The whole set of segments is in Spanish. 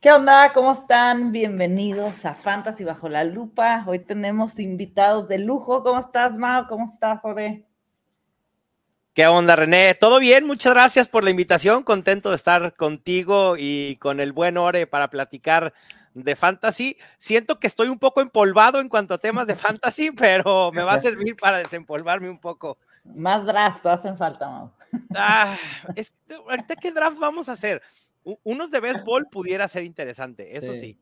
¿Qué onda? ¿Cómo están? Bienvenidos a Fantasy Bajo la Lupa. Hoy tenemos invitados de lujo. ¿Cómo estás, Mao? ¿Cómo estás, Ore? ¿Qué onda, René? ¿Todo bien? Muchas gracias por la invitación. Contento de estar contigo y con el buen Ore para platicar de fantasy. Siento que estoy un poco empolvado en cuanto a temas de fantasy, pero me va a servir para desempolvarme un poco. Más draft hacen falta, Mao. Ah, ahorita qué draft vamos a hacer unos de béisbol pudiera ser interesante, eso sí.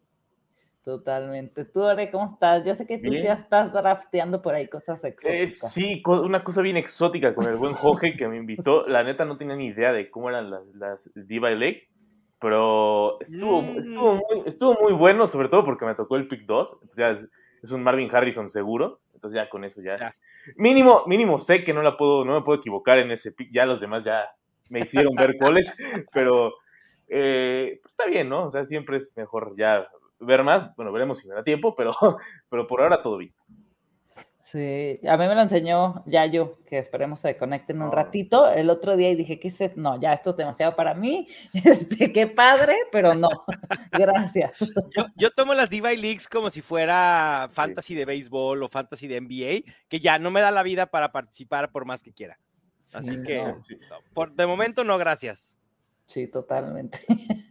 Totalmente. Tú, Ore, ¿cómo estás? Yo sé que tú ya estás drafteando por ahí cosas eh, exóticas. sí, una cosa bien exótica con el buen Jorge que me invitó. La neta no tenía ni idea de cómo eran las, las Diva Lake, pero estuvo, mm. estuvo, muy, estuvo muy bueno, sobre todo porque me tocó el pick 2. Entonces ya es, un Marvin Harrison seguro. Entonces ya con eso ya. Mínimo, mínimo sé que no la puedo, no me puedo equivocar en ese pick. Ya los demás ya me hicieron ver college, pero eh, pues está bien, ¿no? O sea, siempre es mejor ya ver más. Bueno, veremos si me da tiempo, pero, pero por ahora todo bien. Sí, a mí me lo enseñó Yayo, que esperemos se conecten un ratito, el otro día y dije, ¿qué es No, ya esto es demasiado para mí, este, qué padre, pero no, gracias. Yo, tomo las Diva Leagues como si fuera fantasy de béisbol o fantasy de NBA, que ya no me da la vida para participar por más que quiera. Así que, por, de momento no, gracias. Sí, totalmente.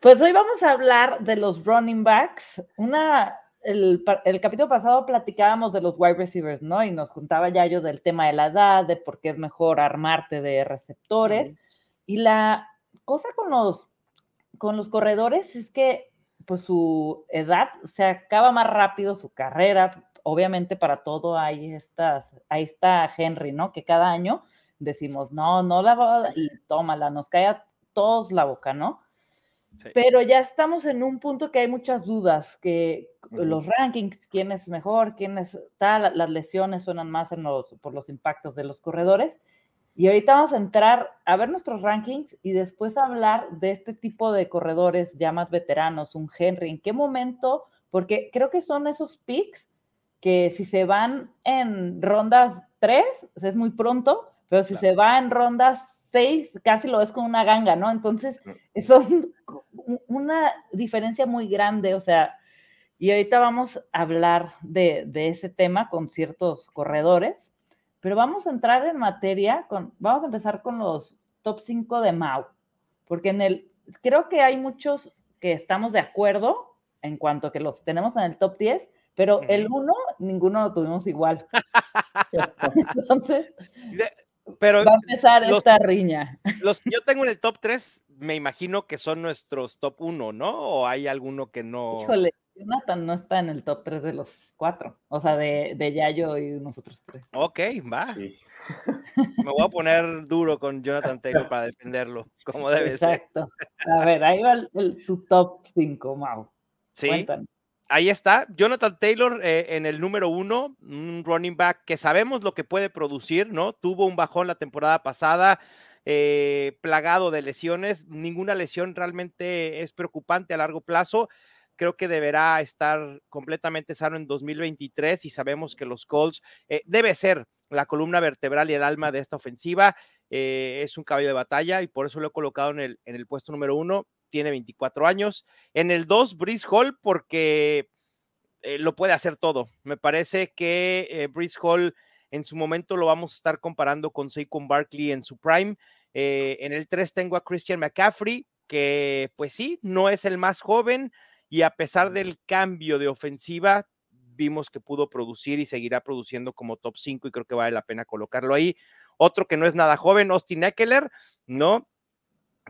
Pues hoy vamos a hablar de los running backs. Una, el, capítulo pasado platicábamos de los wide receivers, ¿no? Y nos juntaba ya yo del tema de la edad, de por qué es mejor armarte de receptores. Y la cosa con los, con los corredores es que, pues su edad, se acaba más rápido su carrera. Obviamente para todo hay estas, ahí está Henry, ¿no? Que cada año decimos, no, no la va y tómala, nos cae a todos la boca, ¿no? Pero ya estamos en un punto que hay muchas dudas, que los rankings, quién es mejor, quién es tal, las lesiones suenan más en los, por los impactos de los corredores. Y ahorita vamos a entrar a ver nuestros rankings y después hablar de este tipo de corredores ya más veteranos, un Henry, en qué momento, porque creo que son esos picks que si se van en rondas 3, es muy pronto, pero si se va en rondas 6, casi lo ves con una ganga, ¿no? Entonces, es una diferencia muy grande, o sea, y ahorita vamos a hablar de, ese tema con ciertos corredores, pero vamos a entrar en materia, con, vamos a empezar con los top 5 de Mau, porque en el, creo que hay muchos que estamos de acuerdo en cuanto a que los tenemos en el top 10, pero el 1, ninguno lo tuvimos igual. Entonces, pero va a empezar esta riña. Los que yo tengo en el top 3, me imagino que son nuestros top 1, ¿no? ¿O hay alguno que no? Híjole, Jonathan no está en el top 3 de los cuatro, o sea, de, de Yayo y nosotros tres. Ok, va. Me voy a poner duro con Jonathan Taylor para defenderlo, como debe ser. Exacto. A ver, ahí va el, tu top 5, Mau. Sí. Cuéntanos ahí está, Jonathan Taylor eh, en el número uno, un running back que sabemos lo que puede producir, ¿no? Tuvo un bajón la temporada pasada, eh, plagado de lesiones, ninguna lesión realmente es preocupante a largo plazo. Creo que deberá estar completamente sano en 2023 y sabemos que los Colts eh, debe ser la columna vertebral y el alma de esta ofensiva. es un caballo de batalla y por eso lo he colocado en el, en el puesto número uno tiene 24 años. En el 2, Brice Hall, porque eh, lo puede hacer todo. Me parece que eh, Brice Hall en su momento lo vamos a estar comparando con Saquon Barkley en su prime. Eh, en el 3 tengo a Christian McCaffrey, que pues sí, no es el más joven y a pesar del cambio de ofensiva, vimos que pudo producir y seguirá produciendo como top 5 y creo que vale la pena colocarlo ahí. Otro que no es nada joven, Austin Eckler, ¿no?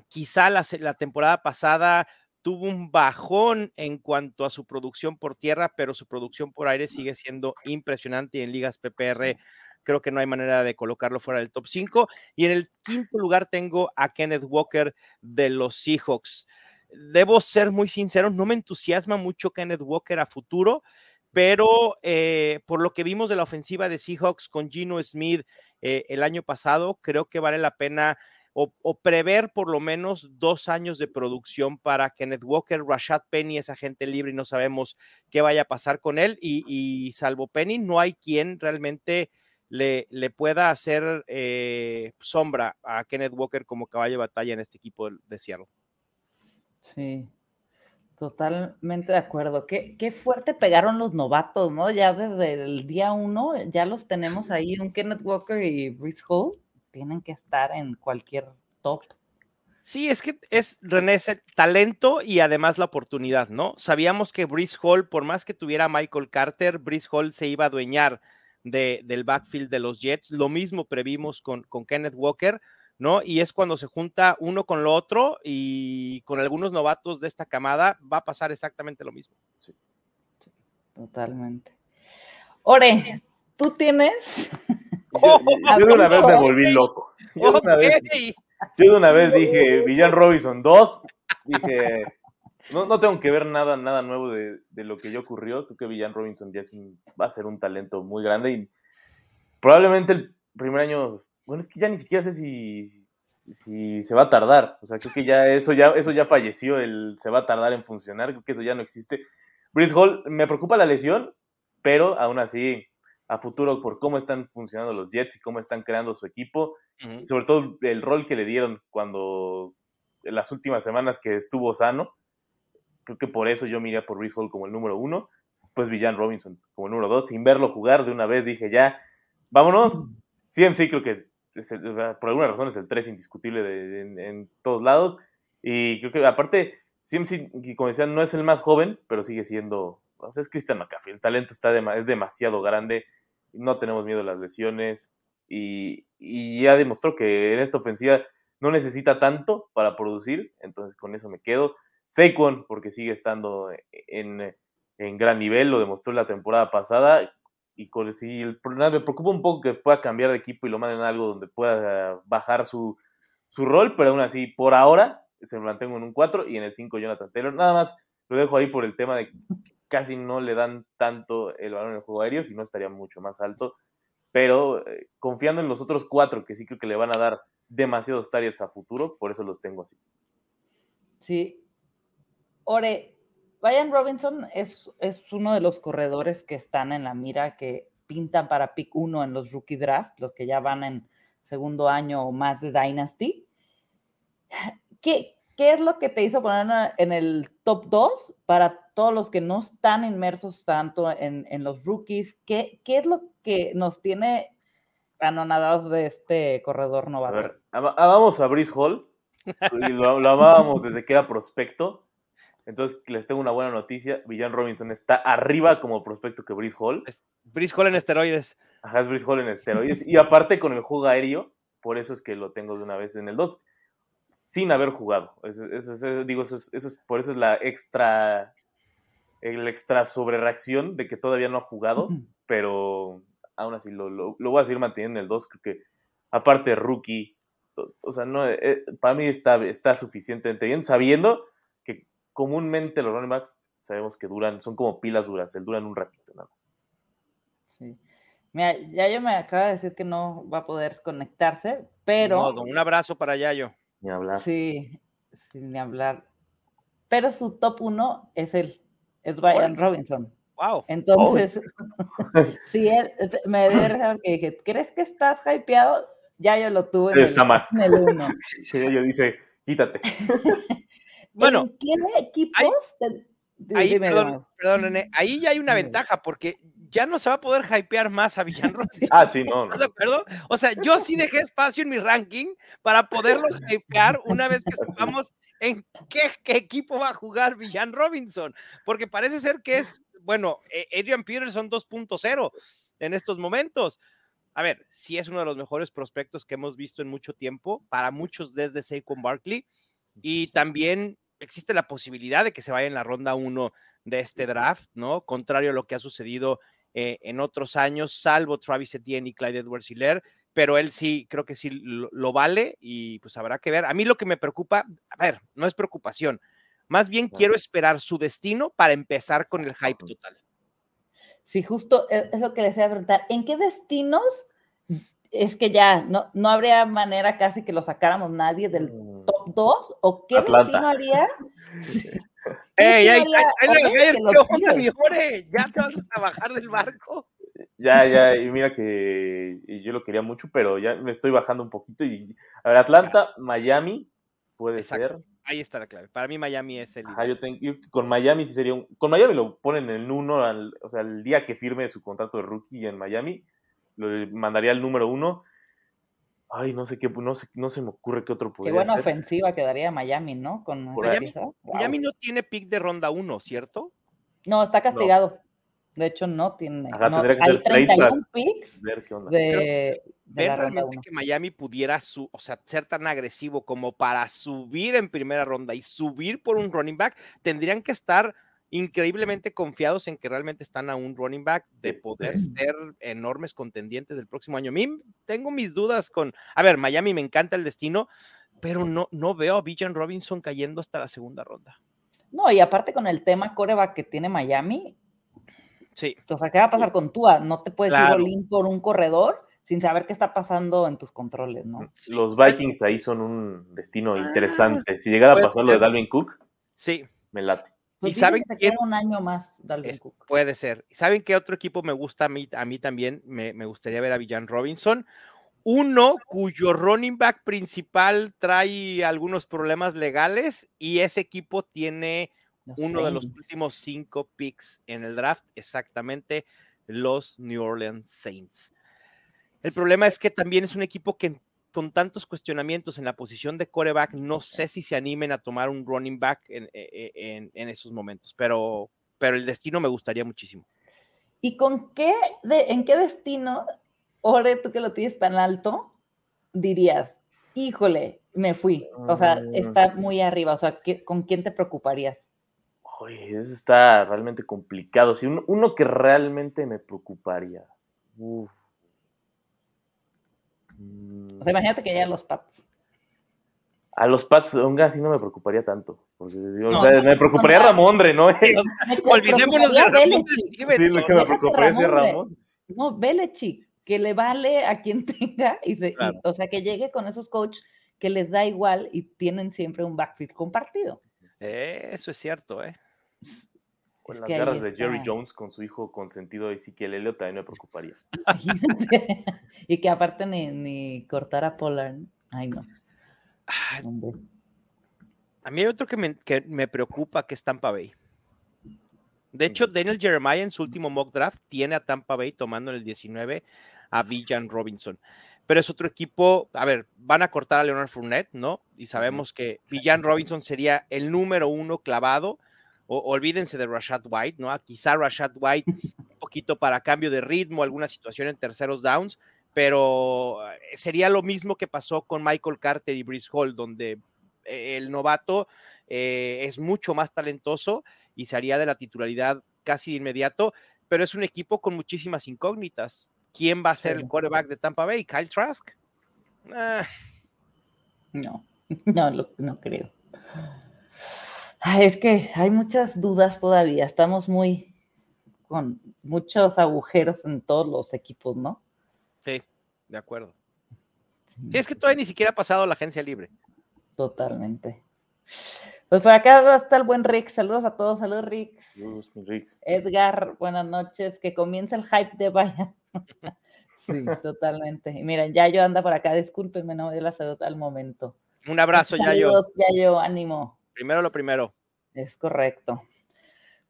Quizá la, temporada pasada tuvo un bajón en cuanto a su producción por tierra, pero su producción por aire sigue siendo impresionante y en ligas PPR creo que no hay manera de colocarlo fuera del top 5. Y en el quinto lugar tengo a Kenneth Walker de los Seahawks. Debo ser muy sincero, no me entusiasma mucho Kenneth Walker a futuro, pero eh, por lo que vimos de la ofensiva de Seahawks con Gino Smith eh, el año pasado, creo que vale la pena o, prever por lo menos dos años de producción para Kenneth Walker. Rashad Penny es agente libre y no sabemos qué vaya a pasar con él. Y, salvo Penny, no hay quien realmente le, le pueda hacer eh, sombra a Kenneth Walker como caballo de batalla en este equipo de, Seattle. Sí. Totalmente de acuerdo. Qué, qué fuerte pegaron los novatos, ¿no? Ya desde el día uno, ya los tenemos ahí, un Kenneth Walker y Brice Hall, tienen que estar en cualquier top. Sí, es que es René el talento y además la oportunidad, ¿no? Sabíamos que Brice Hall, por más que tuviera Michael Carter, Brice Hall se iba a adueñar de, del backfield de los Jets. Lo mismo previmos con, con Kenneth Walker ¿no? Y es cuando se junta uno con lo otro y con algunos novatos de esta camada va a pasar exactamente lo mismo. Sí. Totalmente. Ore, tú tienes. Yo, de una vez me volví loco. Yo de, una vez, yo de una vez dije, Villan Robinson 2, dije, no, no, tengo que ver nada, nada nuevo de, de, lo que ya ocurrió. Creo que Villan Robinson ya es va a ser un talento muy grande y probablemente el primer año bueno, es que ya ni siquiera sé si, si se va a tardar. O sea, creo que ya eso ya, eso ya falleció, el se va a tardar en funcionar, creo que eso ya no existe. Brice Hall, me preocupa la lesión, pero aún así, a futuro, por cómo están funcionando los Jets y cómo están creando su equipo, sobre todo el rol que le dieron cuando en las últimas semanas que estuvo sano, creo que por eso yo miré por Brice Hall como el número uno, pues Villan Robinson como el número dos, sin verlo jugar de una vez dije ya, vámonos. Sí, creo que por alguna razón es el 3 indiscutible en, todos lados. Y creo que aparte, CMC, como decían, no es el más joven, pero sigue siendo, es Christian McCaffrey. El talento está es demasiado grande, no tenemos miedo a las lesiones y, ya demostró que en esta ofensiva no necesita tanto para producir, entonces con eso me quedo. Saquon, porque sigue estando en, en gran nivel, lo demostró la temporada pasada, y con, si el problema me preocupa un poco que pueda cambiar de equipo y lo manden a algo donde pueda bajar su, su rol, pero aún así, por ahora, se mantengo en un 4 y en el 5 Jonathan Taylor. Nada más lo dejo ahí por el tema de casi no le dan tanto el balón en el juego aéreo, si no estaría mucho más alto. Pero eh, confiando en los otros cuatro, que sí creo que le van a dar demasiados targets a futuro, por eso los tengo así. Sí. Ore, Ryan Robinson es, es, uno de los corredores que están en la mira que pintan para pick 1 en los rookie draft, los que ya van en segundo año o más de Dynasty. ¿Qué, qué es lo que te hizo poner en el top 2 para todos los que no están inmersos tanto en, en los rookies? ¿Qué, ¿Qué, es lo que nos tiene anonadados de este corredor novato? A ver, amamos a Brice Hall, y lo, lo amábamos desde que era prospecto entonces, les tengo una buena noticia. Villan Robinson está arriba como prospecto que Brice Hall. Brice Hall en esteroides. Ajá, es Brice Hall en esteroides. y aparte con el juego aéreo, por eso es que lo tengo de una vez en el 2, sin haber jugado. digo, eso es, por eso es la extra, el extra sobrereacción de que todavía no ha jugado, pero aún así lo, lo, voy a seguir manteniendo en el 2. Creo que, aparte, rookie, o sea, no, eh, para mí está, está suficientemente bien, sabiendo comúnmente los running backs sabemos que duran, son como pilas duras, el duran un ratito nada más. Sí. Mira, Yayo me acaba de decir que no va a poder conectarse, pero. un abrazo para Yayo. Ni hablar. Sí, sin ni hablar. Pero su top uno es él, es Brian Robinson. Wow. Entonces, sí, él, me debe que dije, ¿crees que estás hypeado? Yayo lo tuve en, Está más. en el uno. Yayo dice, quítate. Bueno, tiene equipos. ahí, perdón, ahí ya hay una ventaja porque ya no se va a poder hypear más a Villarro. Ah, sí, no. ¿Estás de acuerdo? O sea, yo sí dejé espacio en mi ranking para poderlo hypear una vez que sepamos en qué, equipo va a jugar Villan Robinson, porque parece ser que es, bueno, e, Adrian Peterson 2.0 en estos momentos. A ver, sí es uno de los mejores prospectos que hemos visto en mucho tiempo, para muchos desde Saquon Barkley, y también existe la posibilidad de que se vaya en la ronda 1 de este draft, ¿no? Contrario a lo que ha sucedido eh, en otros años, salvo Travis Etienne y Clyde Edwards Hiller, pero él sí, creo que sí lo, vale y pues habrá que ver. A mí lo que me preocupa, a ver, no es preocupación, más bien quiero esperar su destino para empezar con el hype total. Sí, justo e, es lo que les iba a preguntar. ¿En qué destinos es que ya no, no habría manera casi que lo sacáramos nadie del mm. top 2 o qué destino haría ¡Ey, ay, ¿Ya te vas a bajar del barco? Ya, ya, y mira que yo lo quería mucho, pero ya me estoy bajando un poquito. Y, a ver, Atlanta, Miami, puede ser. Ahí está la clave. Para mí Miami es el... Ajá, yo, tengo, yo con Miami sí sería un... Con Miami lo ponen en el uno, al, o sea, el día que firme su contrato de rookie en Miami, lo mandaría al número uno. Ay, no sé qué, no, sé, no se me ocurre qué otro podría Qué buena ser. ofensiva quedaría Miami, ¿no? Con Miami. Wow. No tiene pick de ronda 1, ¿cierto? No, está castigado. De hecho, no tiene. Ajá, no, tendría que hay ser trade 31 tras- picks Ver qué onda. de, de ¿Ven la ronda realmente 1. que Miami pudiera su, o sea, ser tan agresivo como para subir en primera ronda y subir por un running back? Tendrían que estar increíblemente confiados en que realmente están a un running back de poder ser enormes contendientes del próximo año. A mí tengo mis dudas con, a ver, Miami me encanta el destino, pero no, no veo a Bijan Robinson cayendo hasta la segunda ronda. No, y aparte con el tema coreback que tiene Miami, Sí, o sea, ¿qué va a pasar con Tua? No te puedes Claro. ir all-in por un corredor sin saber qué está pasando en tus controles, ¿no? sí, Los Vikings ahí son un destino Ah, interesante. Si llegara a puede pasar lo de. Dalvin Cook, Sí, me late. Pues ¿Y saben que quién? un año más Dalvin Es- Cook. puede ser. ¿Y ¿Saben qué otro equipo me gusta a mí, a mí también? Me, me gustaría ver a Villan Robinson. Uno cuyo running back principal trae algunos problemas legales y ese equipo tiene Los uno de los últimos cinco picks en el draft, exactamente los New Orleans Saints. El problema es que también es un equipo que con tantos cuestionamientos en la posición de coreback, no sé si se animen a tomar un running back en, en- en- en esos momentos, pero, pero el destino me gustaría muchísimo. ¿Y con qué, de, en qué destino, Ore, tú que lo tienes tan alto, dirías, híjole, me fui? O sea, Mm. está muy arriba. O sea, ¿qué- ¿con quién te preocuparías? Oye, eso está realmente complicado. Si uno, uno que realmente me preocuparía. Uf. Mm, O sea, imagínate que llegan los Pats. A los Pats, aún así no me preocuparía tanto. Porque, o No, sea, no, me preocuparía no. Ramondre, ¿no? Olvidémonos de Belichick. Sí, lo que me preocuparía es Ramondre. Ramón. No, Belichick, que le vale a quien tenga, y se- y- Claro. o sea, que llegue con esos coaches que les da igual y tienen siempre un backfield compartido. Eh, Eso es cierto, ¿eh? Con Es las garras de Jerry. Jones con su hijo consentido Ezequiel Elliott también me preocuparía. Y que aparte ni, ni cortar a Pollard. Ay, no. Ah. A mí hay otro que me, que me preocupa, que es Tampa Bay. De hecho, Daniel Jeremiah en su último mock draft tiene a Tampa Bay tomando en el 19 a Villan Robinson. Pero es otro equipo, a ver, van a cortar a Leonard Fournette, ¿no? Y sabemos que Villan Robinson sería el número uno clavado. O, olvídense de Rashad White, ¿no? Quizá Rashad White un poquito para cambio de ritmo, alguna situación en terceros downs, pero eh, sería lo mismo que pasó con Michael Carter y Brice Hall, donde eh, el novato eh, es mucho más talentoso y se haría de la titularidad casi de inmediato, pero es un equipo con muchísimas incógnitas. ¿Quién va a ser el quarterback de Tampa Bay? ¿Kyle Trask? Ah, No, no, lo- no creo. Ay, es que hay muchas dudas todavía. Estamos muy con muchos agujeros en todos los equipos, ¿no? sí, de acuerdo. Sí, es que todavía ni siquiera ha pasado la agencia libre. Totalmente. Pues por acá está el buen Rick. Saludos a todos. Saludos, Rick. Mi Rix. Edgar, buenas noches. Que comience el hype de Vaya. sí, totalmente. Y miren, Yayo anda por acá. Discúlpenme, no me dio la salud al momento. Un abrazo, Yayo. Saludos, Yayo, ánimo. Primero lo primero. Es correcto.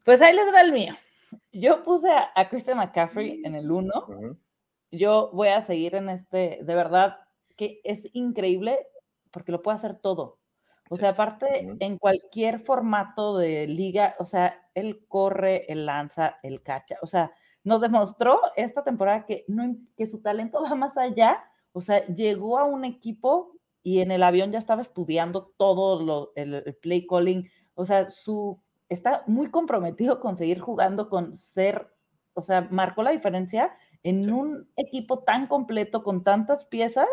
Pues ahí les va el mío. Yo puse a, a Christian McCaffrey en el 1. Ujú. Yo voy a seguir en este, de verdad, que es increíble porque lo puede hacer todo. O Sí. sea, aparte, en cualquier formato de liga, o sea, él corre, él lanza, él cacha. O sea, nos demostró esta temporada que, no, que su talento va más allá. O sea, llegó a un equipo y en el avión ya estaba estudiando todo lo, el, el play calling. O sea, su, está muy comprometido con seguir jugando, con ser, o sea, marcó la diferencia en Sí. un equipo tan completo, con tantas piezas,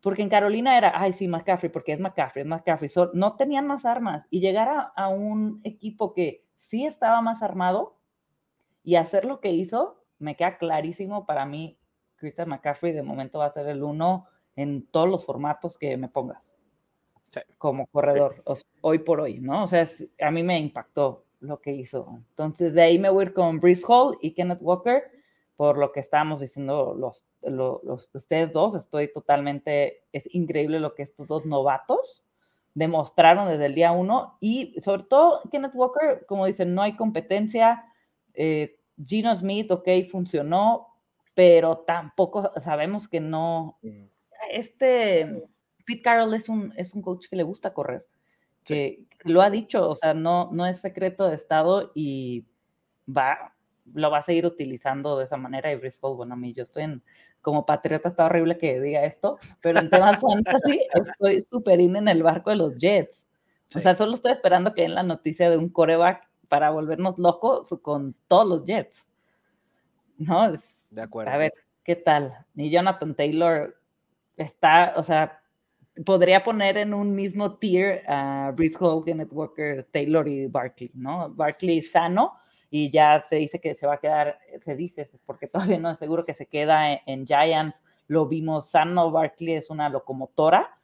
porque en Carolina era, ay, sí, McCaffrey, porque es McCaffrey, es McCaffrey. So, no tenían más armas. Y llegar a, a un equipo que sí estaba más armado y hacer lo que hizo, me queda clarísimo para mí. Christian McCaffrey de momento va a ser el uno en todos los formatos que me pongas Sí. como corredor, o- hoy por hoy, ¿no? O sea, es- a mí me impactó lo que hizo. Entonces, de ahí me voy a ir con Brice Hall y Kenneth Walker, por lo que estábamos diciendo los, lo- los, ustedes dos. Estoy totalmente, es increíble lo que estos dos novatos demostraron desde el día uno y sobre todo Kenneth Walker, como dicen, no hay competencia. Eh, Gino Smith, ok, funcionó, pero tampoco sabemos que no. Este Pete Carroll es un, es un coach que le gusta correr, que, lo ha dicho, o sea, no, no es secreto de Estado y va, lo va a seguir utilizando de esa manera. Y Bristol, bueno, a mí yo estoy en, como patriota, está horrible que diga esto, pero en temas fantasy estoy súper in en el barco de los Jets. O sea, solo estoy esperando que den la noticia de un coreback para volvernos locos con todos los Jets. ¿No? de acuerdo. A ver, ¿qué tal? Y Jonathan Taylor está, o sea, podría poner en un mismo tier a Brice Hall, Kenneth Walker, Taylor y Barkley, ¿no? Barkley sano y ya se dice que se va a quedar, se dice, porque todavía no es seguro que se queda en, Giants, lo vimos sano, Barkley es una locomotora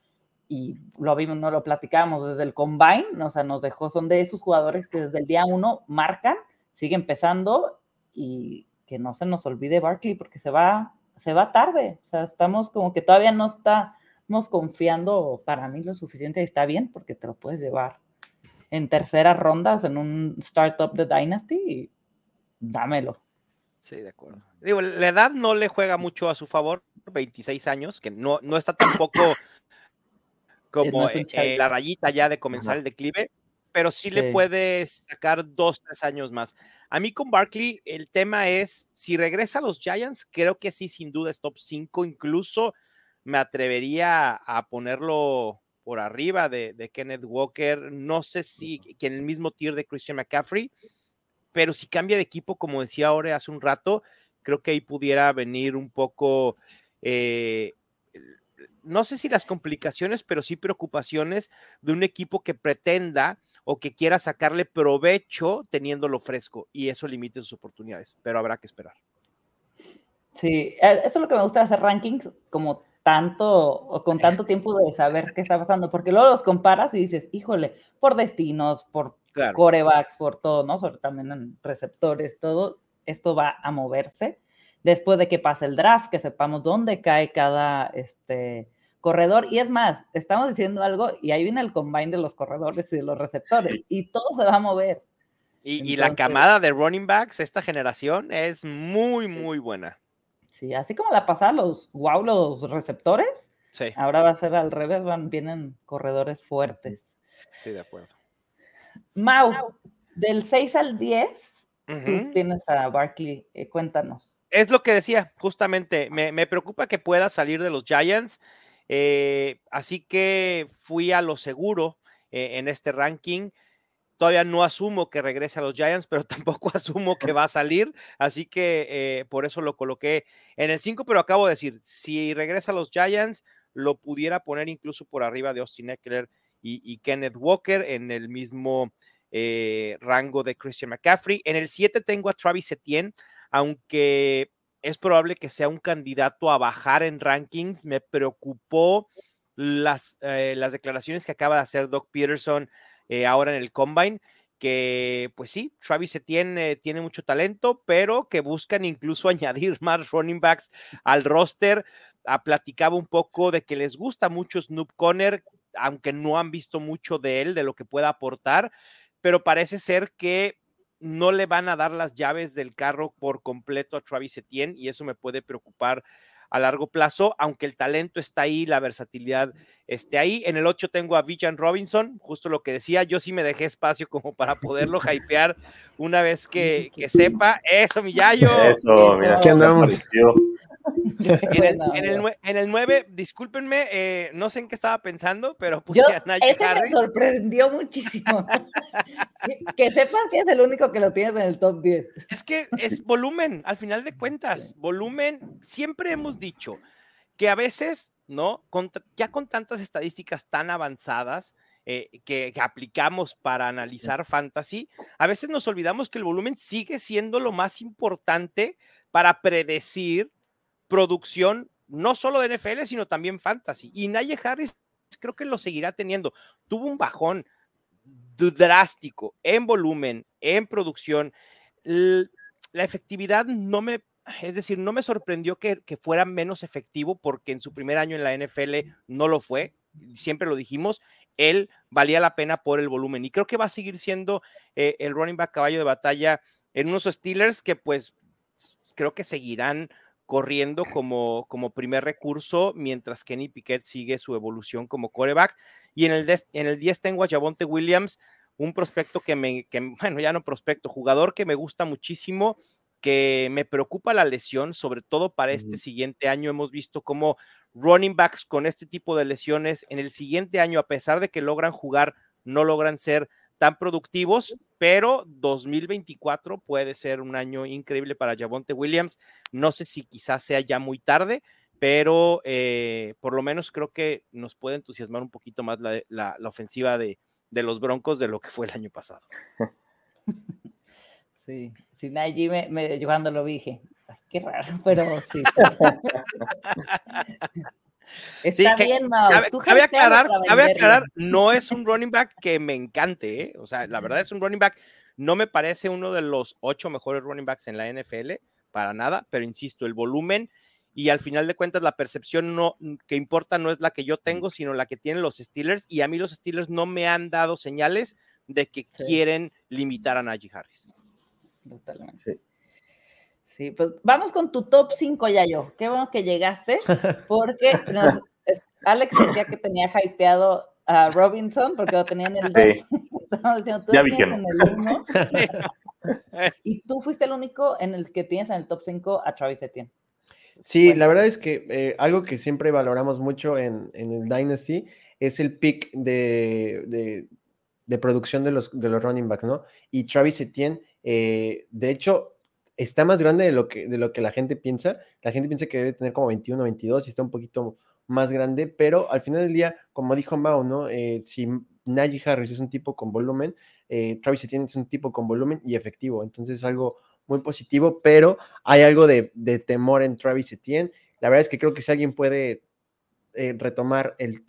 y lo vimos, no lo platicamos desde el combine, o sea, nos dejó, son de esos jugadores que desde el día uno marcan, sigue empezando y que no se nos olvide Barkley porque se va, se va tarde, o sea, estamos como que todavía no estamos confiando para mí lo suficiente está bien porque te lo puedes llevar en terceras rondas en un startup de Dynasty y dámelo. Sí, de acuerdo. Digo, la edad no le juega mucho a su favor, 26 años, que no, no está tampoco como la rayita ya de comenzar el declive, pero sí, le puede sacar dos, tres años más. A mí con Barkley, el tema es, si regresa a los Giants, creo que sí, sin duda es top 5, incluso me atrevería a ponerlo por arriba de, Kenneth Walker. No sé si que en el mismo tier de Christian McCaffrey, pero si cambia de equipo, como decía ahora hace un rato, creo que ahí pudiera venir un poco, eh, no sé si las complicaciones, pero sí preocupaciones de un equipo que pretenda o que quiera sacarle provecho teniéndolo fresco y eso limite sus oportunidades, pero habrá que esperar. Sí, eh, eso es lo que me gusta hacer rankings como tanto o con tanto tiempo de saber qué está pasando, porque luego los comparas y dices, híjole, por destinos, por corebacks, por todo, ¿no? Sobre también en receptores, todo esto va a moverse. Después de que pase el draft, que sepamos dónde cae cada este, corredor. Y es más, estamos diciendo algo y ahí viene el combine de los corredores y de los receptores y todo se va a mover. Y, y la camada de running backs, esta generación, es muy, muy buena. Sí, así como la pasada los wow, los receptores. Sí. Ahora va a ser al revés, van, vienen corredores fuertes. Sí, de acuerdo. Mau, del 6 al 10, tienes a Barkley, eh, cuéntanos. Es lo que decía, justamente, me, preocupa que pueda salir de los Giants, eh, así que fui a lo seguro eh, en este ranking. Todavía no asumo que regrese a los Giants, pero tampoco asumo que va a salir, así que eh, por eso lo coloqué en el 5, pero acabo de decir, si regresa a los Giants, lo pudiera poner incluso por arriba de Austin Eckler y, Kenneth Walker en el mismo rango de Christian McCaffrey. En el 7 tengo a Travis Etienne, aunque es probable que sea un candidato a bajar en rankings, me preocupó las, eh, las declaraciones que acaba de hacer Doc Peterson eh, ahora en el Combine, que pues sí, Travis Etienne tiene mucho talento, pero que buscan incluso añadir más running backs al roster. Ah, platicaba un poco de que les gusta mucho Snoop Conner, aunque no han visto mucho de él, de lo que pueda aportar, pero parece ser que no le van a dar las llaves del carro por completo a Travis Etienne y eso me puede preocupar a largo plazo, aunque el talento está ahí, la versatilidad esté ahí. En el 8 tengo a Villan Robinson, justo lo que decía, yo sí me dejé espacio como para poderlo hypear una vez que, sepa. Eso, mi Yayo. Eso, mira, andamos. En el, 9, discúlpenme, eh, no sé en qué estaba pensando, pero puse a Najee me sorprendió muchísimo. que, sepas que es el único que lo tienes en el top 10. Es que es volumen, al final de cuentas, volumen, siempre hemos dicho que a veces, ¿no? ya con tantas estadísticas tan avanzadas, eh, que, que, aplicamos para analizar fantasy, a veces nos olvidamos que el volumen sigue siendo lo más importante para predecir producción no solo de NFL, sino también fantasy. Y Naye Harris creo que lo seguirá teniendo. Tuvo un bajón drástico en volumen, en producción. La efectividad no me, es decir, no me sorprendió que, fuera menos efectivo porque en su primer año en la NFL no lo fue, siempre lo dijimos, él valía la pena por el volumen. Y creo que va a seguir siendo eh, el running back caballo de batalla en unos Steelers que pues creo que seguirán corriendo como, como primer recurso, mientras Kenny Piquet sigue su evolución como coreback. Y en el, en el 10 tengo a Javonte Williams, un prospecto que me, que, bueno, ya no prospecto, jugador que me gusta muchísimo, que me preocupa la lesión, sobre todo para este siguiente año. Hemos visto cómo running backs con este tipo de lesiones en el siguiente año, a pesar de que logran jugar, no logran ser tan productivos, pero 2024 puede ser un año increíble para Javonte Williams. No sé si quizás sea ya muy tarde, pero eh, por lo menos creo que nos puede entusiasmar un poquito más la, ofensiva de, de, los Broncos de lo que fue el año pasado. Sí, sí, Najee me, me, yo cuando lo dije, qué raro, pero sí. Está bien, Mau. Cabe, aclarar, aclarar, no es un running back que me encante, ¿eh? o sea, la verdad es un running back, no me parece uno de los ocho mejores running backs en la NFL, para nada, pero insisto, el volumen y al final de cuentas la percepción no, que importa no es la que yo tengo, sino la que tienen los Steelers, y a mí los Steelers no me han dado señales de que quieren limitar a Najee Harris. Totalmente. Sí. Sí, pues vamos con tu top 5 ya yo. Qué bueno que llegaste, porque Alex decía que tenía hypeado a Robinson porque lo tenía en el 2. ya vi que no. y tú fuiste el único en el que tienes en el top 5 a Travis Etienne. Sí, la verdad es que eh, algo que siempre valoramos mucho en, el Dynasty es el pick de, de, producción de los, de los running backs, ¿no? Y Travis Etienne, eh, de hecho, está más grande de lo, que, de lo que la gente piensa. La gente piensa que debe tener como 21, 22 y está un poquito más grande, pero al final del día, como dijo Mao, ¿no? Eh, si Najee Harris es un tipo con volumen, eh, Travis Etienne es un tipo con volumen y efectivo, entonces es algo muy positivo, pero hay algo de, temor en Travis Etienne. La verdad es que creo que si alguien puede eh, retomar el,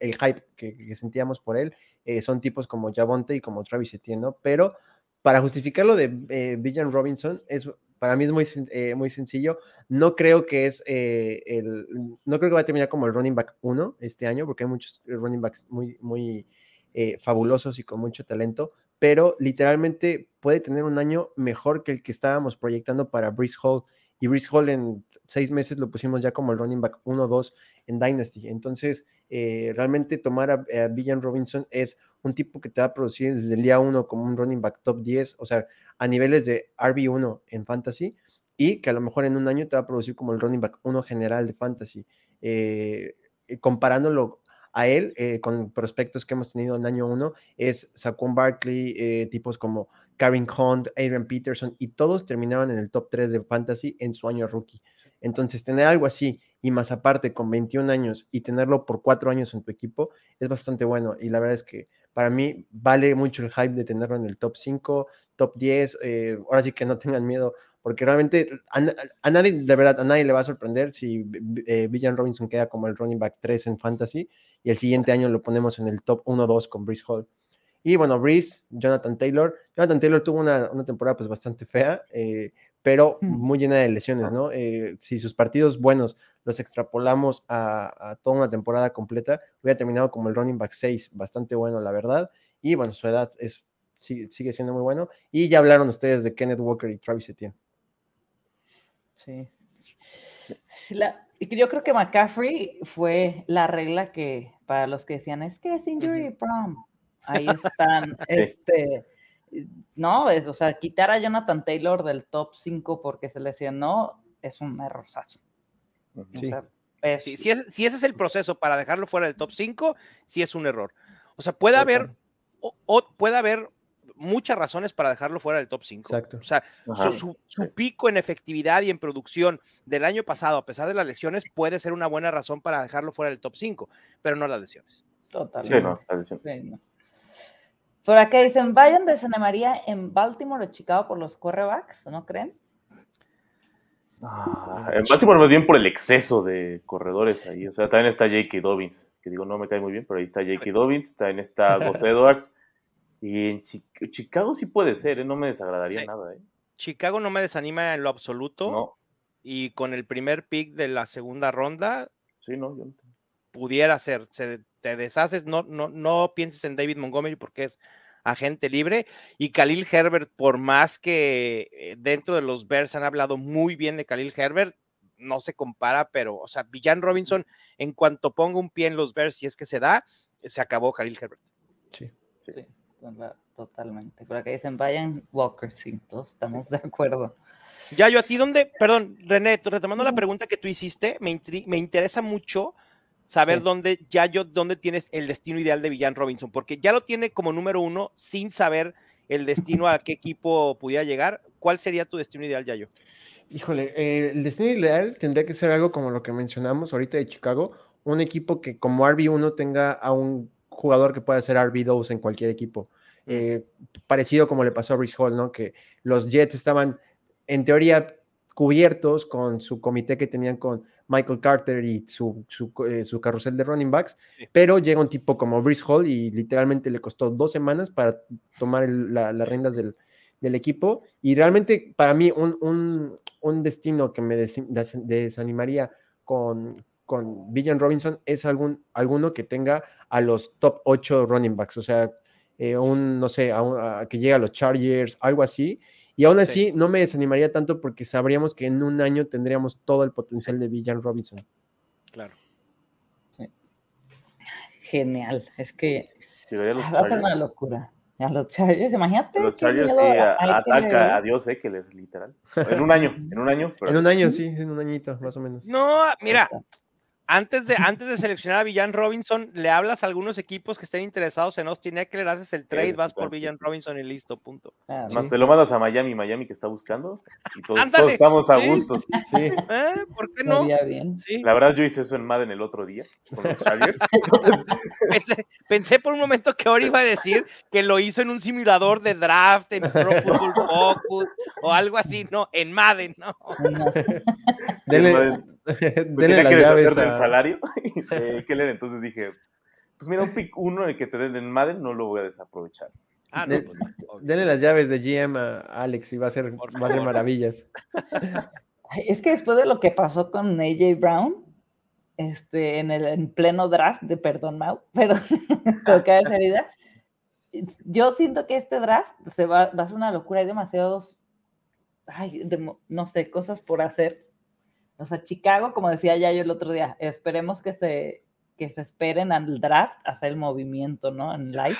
hype que, sentíamos por él, son tipos como Javonte y como Travis Etienne, ¿no? Pero para justificar lo de eh, Villan Robinson, es, para mí es muy, eh, muy sencillo. No creo que es eh, el, no creo que va a terminar como el running back 1 este año, porque hay muchos running backs muy, muy fabulosos y con mucho talento, pero literalmente puede tener un año mejor que el que estábamos proyectando para Brice Hall. Y Brice Hall en seis meses lo pusimos ya como el running back 1-2 en Dynasty. Entonces, realmente tomar a Villan Robinson es un tipo que te va a producir desde el día 1 como un running back top 10, o sea, a niveles de RB1 en fantasy, y que a lo mejor en un año te va a producir como el running back 1 general de fantasy. Eh, comparándolo a él eh, con prospectos que hemos tenido en año 1, es Saquon Barkley, eh, tipos como Karen Hunt, Adrian Peterson, y todos terminaron en el top 3 de fantasy en su año rookie. Entonces, tener algo así y más aparte con 21 años y tenerlo por cuatro años en tu equipo es bastante bueno. Y la verdad es que para mí vale mucho el hype de tenerlo en el top 5, top 10. Eh, ahora sí que no tengan miedo, porque realmente a, nadie, de verdad, a nadie le va a sorprender si eh, Villan Robinson queda como el running back 3 en fantasy y el siguiente año lo ponemos en el top 1-2 con Breeze Hall. Y bueno, Breeze, Jonathan Taylor. Jonathan Taylor tuvo una, una temporada pues bastante fea, eh, pero mm. muy llena de lesiones, ¿no? si sus partidos buenos los extrapolamos a, toda una temporada completa, hubiera terminado como el running back 6, bastante bueno, la verdad. Y bueno, su edad es, sigue, siendo muy bueno. Y ya hablaron ustedes de Kenneth Walker y Travis Etienne. Sí. yo creo que McCaffrey fue la regla que para los que decían es que es injury prom. Ahí están. este, no, es, o sea, quitar a Jonathan Taylor del top 5 porque se lesionó es un errorzazo. Sí. si, ese es el proceso para dejarlo fuera del top 5, sí es un error. O sea, puede haber, o, puede haber muchas razones para dejarlo fuera del top 5. O sea, su, pico en efectividad y en producción del año pasado, a pesar de las lesiones, puede ser una buena razón para dejarlo fuera del top 5, pero no las lesiones. Totalmente. Por acá dicen, vayan de Santa María en Baltimore o Chicago por los correbacks, ¿no creen? Ah, en Baltimore más bien por el exceso de corredores ahí. O sea, también está J.K. Dobbins, que digo, no me cae muy bien, pero ahí está J.K. Dobbins, también está Gus Edwards. Y en Chicago sí puede ser, ¿eh? no me desagradaría nada. ¿eh? Chicago no me desanima en lo absoluto. Y con el primer pick de la segunda ronda, sí, no, pudiera ser. Se te deshaces, no, no, no pienses en David Montgomery porque es agente libre. Y Khalil Herbert, por más que eh, dentro de los Bears han hablado muy bien de Khalil Herbert, no se compara, pero, o sea, Villan Robinson, en cuanto ponga un pie en los Bears, si es que se da, se acabó Khalil Herbert. Sí, sí, totalmente. Por acá dicen, vayan Walker, sí, todos estamos de acuerdo. Ya, yo a ti, ¿dónde? Perdón, René, retomando la pregunta que tú hiciste, me, me interesa mucho saber dónde, ya yo, dónde tienes el destino ideal de Villan Robinson, porque ya lo tiene como número uno sin saber el destino a qué equipo pudiera llegar. ¿Cuál sería tu destino ideal, Yayo? Híjole, eh, el destino ideal tendría que ser algo como lo que mencionamos ahorita de Chicago, un equipo que como RB1 tenga a un jugador que pueda ser RB2 en cualquier equipo. Eh, parecido como le pasó a Rich Hall, ¿no? Que los Jets estaban en teoría cubiertos con su comité que tenían con Michael Carter y su, su, eh, carrusel de running backs, pero llega un tipo como Brice Hall y literalmente le costó dos semanas para tomar las riendas del, equipo. Y realmente para mí un, destino que me desanimaría con, con Villan Robinson es algún, alguno que tenga a los top 8 running backs, o sea, eh, un, no sé, a, que llegue a los Chargers, algo así, y aún así, no me desanimaría tanto porque sabríamos que en un año tendríamos todo el potencial de Villan Robinson. Claro. Genial. Es que va a ser una locura. A los Chargers, imagínate. Los Chargers sí, ataca a Dios Eckler, literal. En un año, en un año. En un año, sí, en un añito, más o menos. No, mira, antes de, antes de seleccionar a Villan Robinson, le hablas a algunos equipos que estén interesados en Austin Eckler, haces el trade, vas por Villan Robinson y listo, punto. Ah, Más te lo mandas a Miami, Miami que está buscando, y todos, estamos a gusto. Sí. ¿Eh? ¿Por qué no? La verdad, yo hice eso en Madden el otro día con los Chargers. pensé, por un momento que ahora iba a decir que lo hizo en un simulador de draft, en Pro Football Focus, o algo así, no, en Madden, no. Madden. Denle las llaves del salario de Keller, entonces dije, pues mira, un pick uno el que te den en Madden no lo voy a desaprovechar. Ah, pues denle las llaves de GM a Alex y va a ser, va a maravillas. Es que después de lo que pasó con AJ Brown, este, en el en pleno draft de Perdón Mau, pero toca esa herida. Yo siento que este draft se va, va a ser una locura, hay demasiados, ay, no sé, cosas por hacer o sea, Chicago, como decía ya yo el otro día, esperemos que se, que se esperen al draft, hacer el movimiento, ¿no? En live.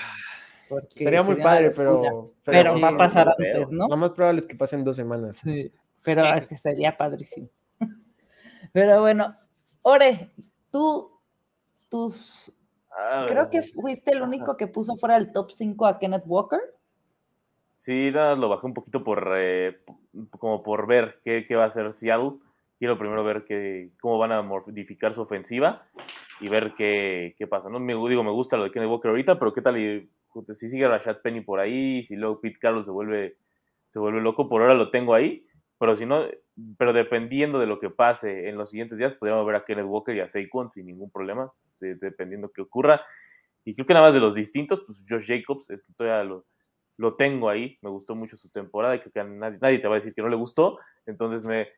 sería muy padre, pero, pero, va a pasar antes, ¿no? Lo más probable es que pasen dos semanas. Sí, pero es que sería padrísimo. Pero bueno, Ore, tú, tus, creo que fuiste el único que puso fuera del top 5 a Kenneth Walker. Sí, lo bajé un poquito por, eh, como por ver qué, qué va a hacer Seattle quiero primero ver que, cómo van a modificar su ofensiva y ver qué, qué pasa. ¿no? Me, digo, me gusta lo de Kenny Walker ahorita, pero qué tal si sigue Rashad Penny por ahí, si luego Pete Carroll se vuelve, se vuelve loco, por ahora lo tengo ahí, pero si no, pero dependiendo de lo que pase en los siguientes días, podríamos ver a Kenneth Walker y a Saquon sin ningún problema, dependiendo qué ocurra. Y creo que nada más de los distintos, pues Josh Jacobs, todavía lo, lo tengo ahí, me gustó mucho su temporada y creo que nadie, nadie te va a decir que no le gustó, entonces me,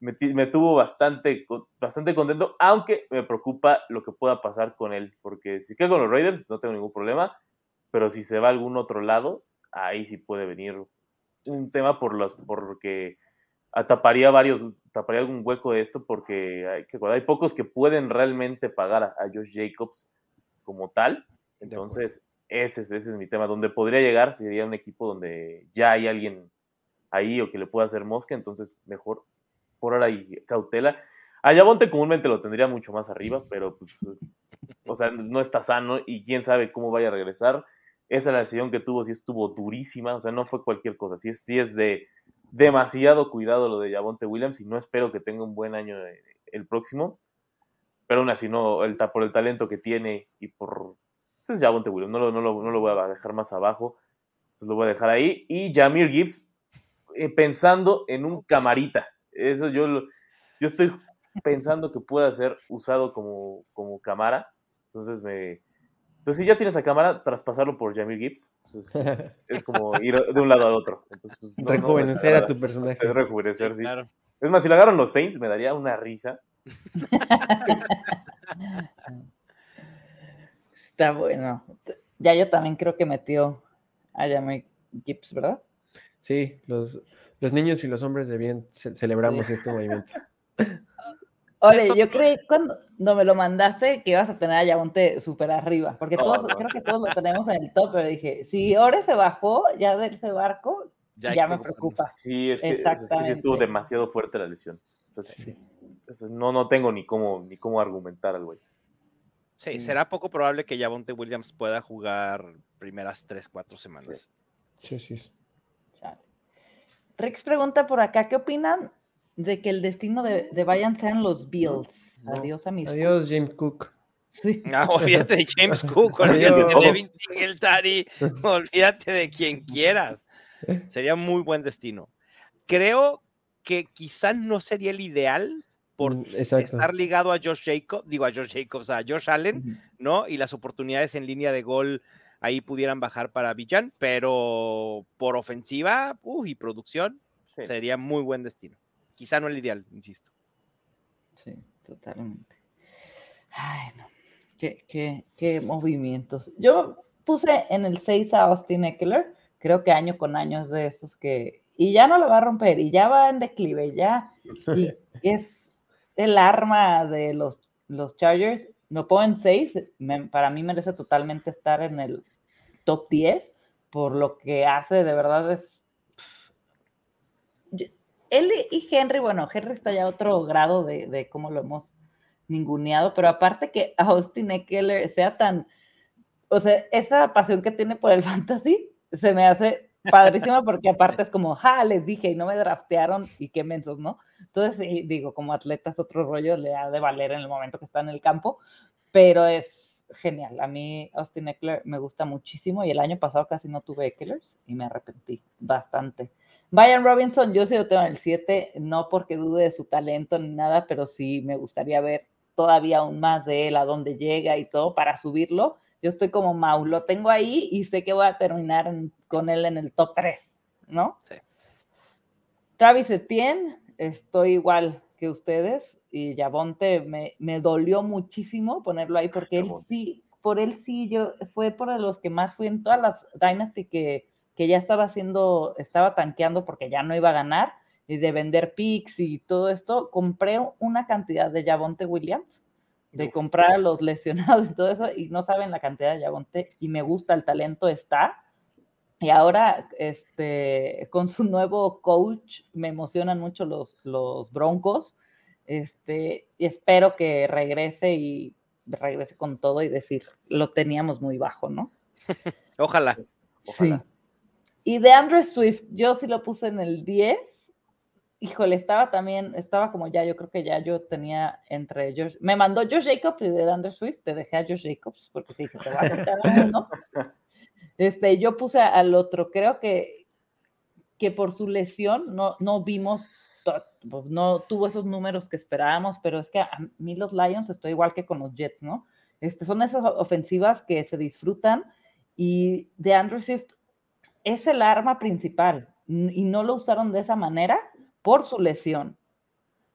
me, tuvo bastante, bastante contento, aunque me preocupa lo que pueda pasar con él, porque si queda con los Raiders no tengo ningún problema, pero si se va a algún otro lado, ahí sí puede venir un tema por los, porque taparía varios, taparía algún hueco de esto, porque hay, que, hay pocos que pueden realmente pagar a, Josh Jacobs como tal, entonces ese es, ese es mi tema, donde podría llegar sería un equipo donde ya hay alguien ahí o que le pueda hacer mosca, entonces mejor por ahora y cautela. A Yabonte comúnmente lo tendría mucho más arriba, pero pues, o sea, no está sano y quién sabe cómo vaya a regresar. Esa decisión que tuvo sí estuvo durísima, o sea, no fue cualquier cosa, sí es, es de demasiado cuidado lo de Yabonte Williams y no espero que tenga un buen año eh, el próximo, pero aún así no, por el talento que tiene y por... Ese es Yabonte Williams, no lo, voy a dejar más abajo, entonces lo voy a dejar ahí. Y Jamir Gibbs, eh, pensando en un camarita, eso yo, yo estoy pensando que pueda ser usado como, como cámara. Entonces me... Entonces si ya tienes a cámara, traspasarlo por Jamie Gibbs. es como ir de un lado al otro. Entonces, pues, rejuvenecer a tu personaje. Es rejuvenecer, sí. Es más, si lo agarran los Saints, me daría una risa. Está bueno. Ya yo también creo que metió a Jamie Gibbs, ¿verdad? Sí, los, los niños y los hombres de bien celebramos este movimiento. Ole, yo creí cuando no me lo mandaste que ibas a tener a Yabonte súper arriba, porque todos, creo que todos lo tenemos en el top, pero dije, si Ore se bajó ya de ese barco, ya, me preocupa. Sí, es que, es que estuvo demasiado fuerte la lesión. Entonces, no, no tengo ni cómo, ni cómo argumentar al güey. Sí, será poco probable que Yabonte Williams pueda jugar primeras 3, 4 semanas. Sí, sí. sí. Rix pregunta por acá, ¿qué opinan de que el destino de, de Bayern sean los Bills? Adiós a mis Adiós, James Cook. Sí. No, olvídate de James Cook, olvídate de Devin Singletary, olvídate de quien quieras. Sería muy buen destino. Creo que quizás no sería el ideal por mm, estar ligado a Josh Jacobs, digo a Josh Jacobs, a Josh Allen, ¿no? Y las oportunidades en línea de gol ahí pudieran bajar para Villan, pero por ofensiva y producción sería muy buen destino. Quizá no el ideal, insisto. Sí, totalmente. Ay, no. Qué, qué, movimientos. Yo puse en el 6 a Austin Eckler, creo que año con año es de estos que, y ya no lo va a romper, y ya va en declive, ya, y es el arma de los, los Chargers, lo pongo en 6, para mí merece totalmente estar en el top 10 por lo que hace, de verdad es... Él y Henry, bueno, Henry está ya a otro grado de, de cómo lo hemos ninguneado, pero aparte que Austin Eckler sea tan, o sea, esa pasión que tiene por el fantasy se me hace padrísima porque aparte es como, ja, les dije y no me draftearon y qué mensos, ¿no? Entonces, digo, como atleta es otro rollo, le ha de valer en el momento que está en el campo, pero es genial. A mí Austin Eckler me gusta muchísimo y el año pasado casi no tuve Ecklers y me arrepentí bastante. Brian Robinson, yo sí lo tengo en el 7, no porque dude de su talento ni nada, pero sí me gustaría ver todavía aún más de él, a dónde llega y todo para subirlo. Yo estoy como Mau, lo tengo ahí y sé que voy a terminar con él en el top 3, ¿no? Sí. Travis Etienne, estoy igual, que ustedes y Yabonte me, me dolió muchísimo ponerlo ahí porque él sí, por él sí, yo fue por los que más fui en todas las Dynasty que, que ya estaba haciendo, estaba tanqueando porque ya no iba a ganar y de vender picks y todo esto, compré una cantidad de Yabonte Williams, de comprar a los lesionados y todo eso, y no saben la cantidad de Yabonte, y me gusta, el talento está, y ahora, este, con su nuevo coach, me emocionan mucho los, los Broncos. Este, y espero que regrese y regrese con todo y decir, lo teníamos muy bajo, ¿no? ojalá, Sí. Y de Andrew Swift, yo sí lo puse en el 10. Híjole, estaba también, estaba como ya, yo creo que ya yo tenía entre Josh, me mandó Josh Jacobs y de Andrew Swift, te dejé a Josh Jacobs porque te dije, te va a contar uno. Este, yo puse al otro, creo que, que por su lesión no, no vimos, pues, no tuvo esos números que esperábamos, pero es que a mí los Lions estoy igual que con los Jets, ¿no? Este, son esas ofensivas que se disfrutan y de Andrew Swift es el arma principal y no lo usaron de esa manera por su lesión.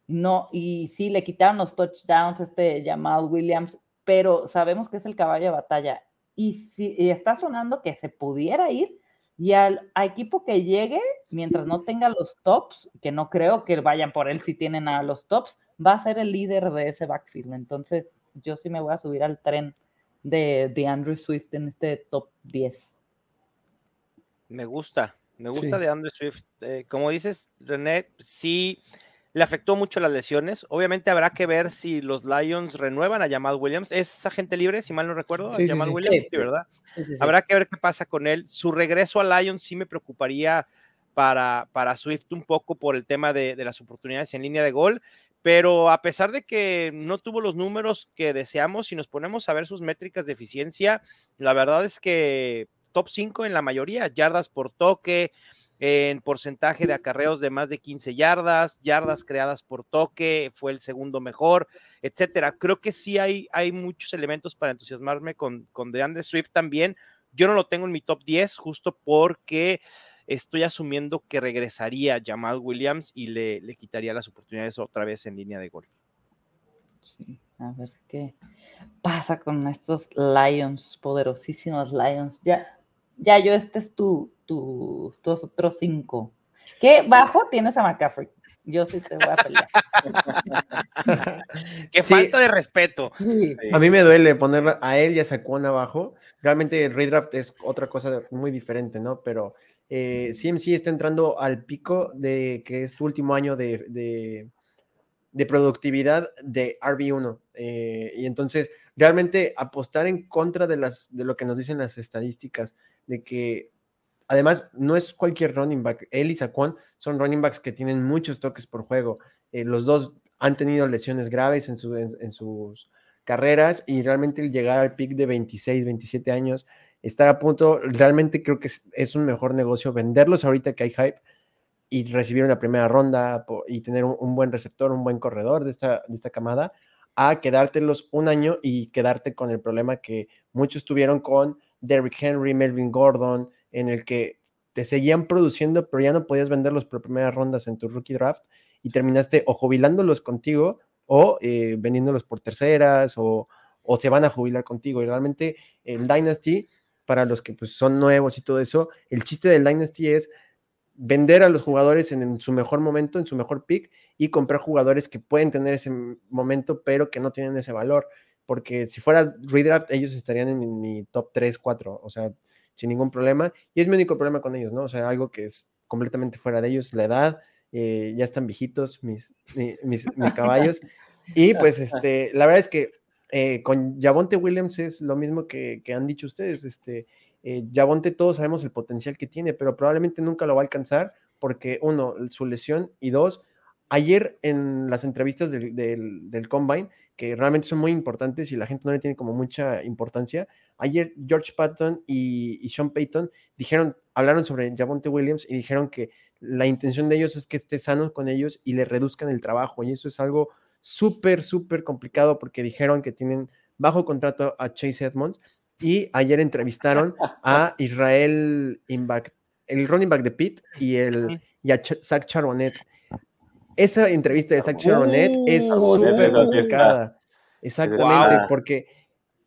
No, y sí, le quitaron los touchdowns, este llamado Williams, pero sabemos que es el caballo de batalla y, si, está sonando que se pudiera ir y al equipo que llegue, mientras no tenga los tops, que no creo que vayan por él si tienen a los tops, va a ser el líder de ese backfield. Entonces, yo sí me voy a subir al tren de, de Andrew Swift en este top 10. Me gusta, me gusta de Andrew Swift. Eh, como dices, René, sí le afectó mucho las lesiones. Obviamente habrá que ver si los Lions renuevan a Jamal Williams. Es agente libre, si mal no recuerdo, Jamal Williams, sí, ¿verdad? Habrá que ver qué pasa con él. Su regreso a Lions sí me preocuparía para, para Swift un poco por el tema de, de las oportunidades en línea de gol. Pero a pesar de que no tuvo los números que deseamos, si nos ponemos a ver sus métricas de eficiencia, la verdad es que top 5 en la mayoría, yardas por toque, en porcentaje de acarreos de más de 15 yardas, yardas creadas por toque, fue el segundo mejor, etcétera. Creo que sí hay, hay muchos elementos para entusiasmarme con, con DeAndre Swift también. Yo no lo tengo en mi top 10 justo porque estoy asumiendo que regresaría Jamal Williams y le, le quitaría las oportunidades otra vez en línea de gol. A ver qué pasa con estos Lions, poderosísimos Lions. Ya, ya yo, este es tu, tu, tus otros cinco. ¿Qué bajo tienes a McCaffrey? Yo sí te voy a pelear. Qué falta de respeto. A mí me duele poner a él y a Saquon abajo. Realmente el redraft es otra cosa muy diferente, ¿no? Pero eh, CMC está entrando al pico de que es su último año de, de, productividad de RB1. Eh, y entonces, realmente apostar en contra de, las, de lo que nos dicen las estadísticas, de que además no es cualquier running back. Él y Saquon son running backs que tienen muchos toques por juego. Eh, los dos han tenido lesiones graves en, en sus carreras y realmente el llegar al pick de 26, 27 años estar a punto, realmente creo que es, un mejor negocio venderlos ahorita que hay hype y recibir una primera ronda y tener un, buen receptor, un buen corredor de esta, de esta camada, a quedártelos un año y quedarte con el problema que muchos tuvieron con Derrick Henry, Melvin Gordon, en el que te seguían produciendo, pero ya no podías venderlos por primeras rondas en tu rookie draft y terminaste o jubilándolos contigo o eh, vendiéndolos por terceras o, o se van a jubilar contigo. Y realmente el Dynasty para los que pues, son nuevos y todo eso, el chiste del Dynasty es vender a los jugadores en, su mejor momento, en su mejor pick, y comprar jugadores que pueden tener ese momento, pero que no tienen ese valor. Porque si fuera redraft, ellos estarían en mi top 3, 4, o sea, sin ningún problema. Y es mi único problema con ellos, ¿no? O sea, algo que es completamente fuera de ellos, la edad, eh, ya están viejitos mis, mis, caballos. Y pues, este, la verdad es que eh, con Javonte Williams es lo mismo que, han dicho ustedes. Este, eh, Javonte todos sabemos el potencial que tiene, pero probablemente nunca lo va a alcanzar porque, uno, su lesión y dos, ayer en las entrevistas del, Combine, que realmente son muy importantes y la gente no le tiene como mucha importancia, ayer George Patton y, y Sean Payton dijeron, hablaron sobre Javonte Williams y dijeron que la intención de ellos es que esté sano con ellos y le reduzcan el trabajo y eso es algo súper, súper complicado porque dijeron que tienen bajo contrato a Chase Edmonds y ayer entrevistaron a Israel Impact, el running back de Pitt y, el, y a Zach Charbonnet. Esa entrevista de Zach Charbonnet es súper complicada. Exactamente, porque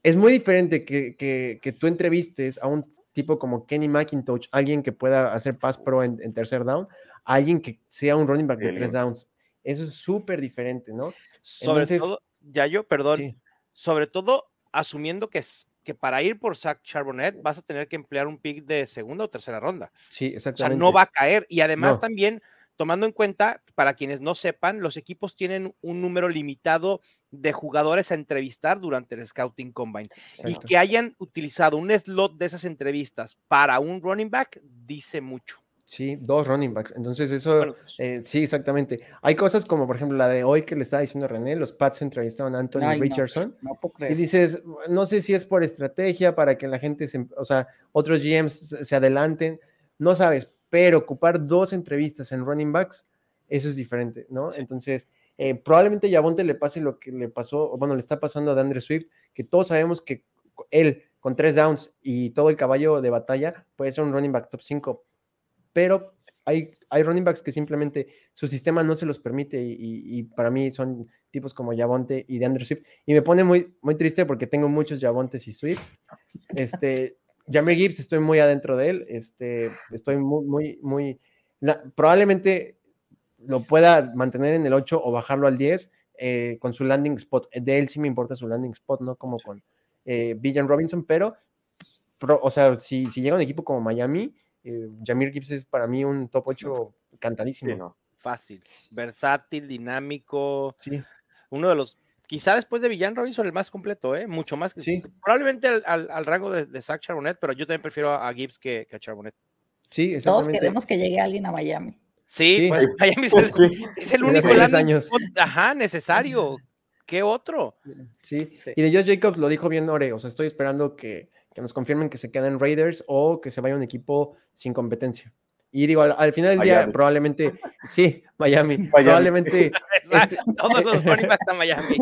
es muy diferente que, que, tú entrevistes a un tipo como Kenny McIntosh, alguien que pueda hacer pass pro en, tercer down, a alguien que sea un running back de tres downs. Eso es súper diferente, ¿no? Sobre todo, ya yo, perdón, sobre todo asumiendo que, que para ir por Zach Charbonnet vas a tener que emplear un pick de segunda o tercera ronda. Sí, exactamente. O sea, no va a caer. Y además también, tomando en cuenta, para quienes no sepan, los equipos tienen un número limitado de jugadores a entrevistar durante el Scouting Combine. Y que hayan utilizado un slot de esas entrevistas para un running back, dice mucho. Sí, dos running backs. Entonces, eso, pues eh, sí, exactamente. Hay cosas como, por ejemplo, la de hoy que le estaba diciendo René, los Pats entrevistaron a Anthony Richardson. y dices, no sé si es por estrategia para que la gente, se, o sea, otros GMs se adelanten, no sabes, pero ocupar dos entrevistas en running backs, eso es diferente, ¿no? Entonces, eh, probablemente Yabonte le pase lo que le pasó, bueno, le está pasando a DeAndre Swift, que todos sabemos que él, con tres downs y todo el caballo de batalla, puede ser un running back top 5 pero hay, hay running backs que simplemente su sistema no se los permite y, para mí son tipos como Javonte y DeAndre Swift. Y me pone muy, muy triste porque tengo muchos Javontes y Swift. Este, Jamie Gibbs, estoy muy adentro de él. Este, estoy muy, muy, muy. probablemente lo pueda mantener en el 8 o bajarlo al 10 eh, con su landing spot. De él sí me importa su landing spot, no como con eh, Villan Robinson, pero, o sea, si, si llega un equipo como Miami, eh, Jamir Gibbs es para mí un top 8 cantadísimo. Fácil, versátil, dinámico. Uno de los, quizá después de Villan Robinson, el más completo, ¿eh? mucho más. Sí. Probablemente al, rango de, de, Zach Charbonnet, pero yo también prefiero a Gibbs que, a Charbonnet. Sí, Todos queremos que llegue alguien a Miami. Sí, pues Miami es el, único años. Ajá, necesario. ¿Qué otro? Sí. y de Josh Jacobs lo dijo bien Ore, o sea, estoy esperando que que nos confirmen que se queden Raiders o que se vaya un equipo sin competencia. Y digo, al, final del día, probablemente, sí, Miami, probablemente. Este, Todos los Miami.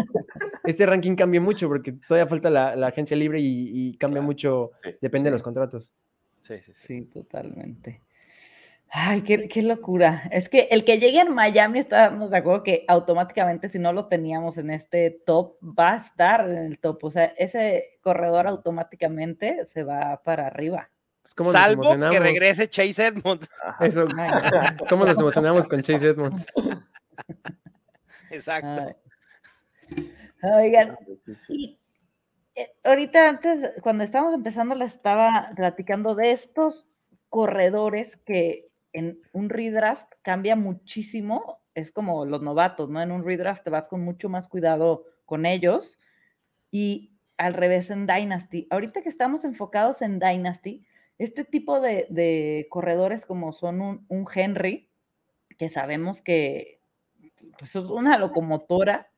Este ranking cambia mucho porque todavía falta la, agencia libre y, cambia mucho, depende de los contratos. Sí, sí, sí. Sí, totalmente. Ay, qué, qué, locura. Es que el que llegue en Miami, estábamos de acuerdo que automáticamente si no lo teníamos en este top, va a estar en el top. O sea, ese corredor automáticamente se va para arriba. Pues, Salvo que regrese Chase Edmonds. Eso, ¿cómo nos emocionamos con Chase Edmonds? Exacto. Oigan, eh, ahorita antes, cuando estábamos empezando, le estaba platicando de estos corredores que en un redraft cambia muchísimo. Es como los novatos, ¿no? En un redraft te vas con mucho más cuidado con ellos. Y al revés en Dynasty. Ahorita que estamos enfocados en Dynasty, este tipo de, corredores como son un, Henry, que sabemos que pues, es una locomotora,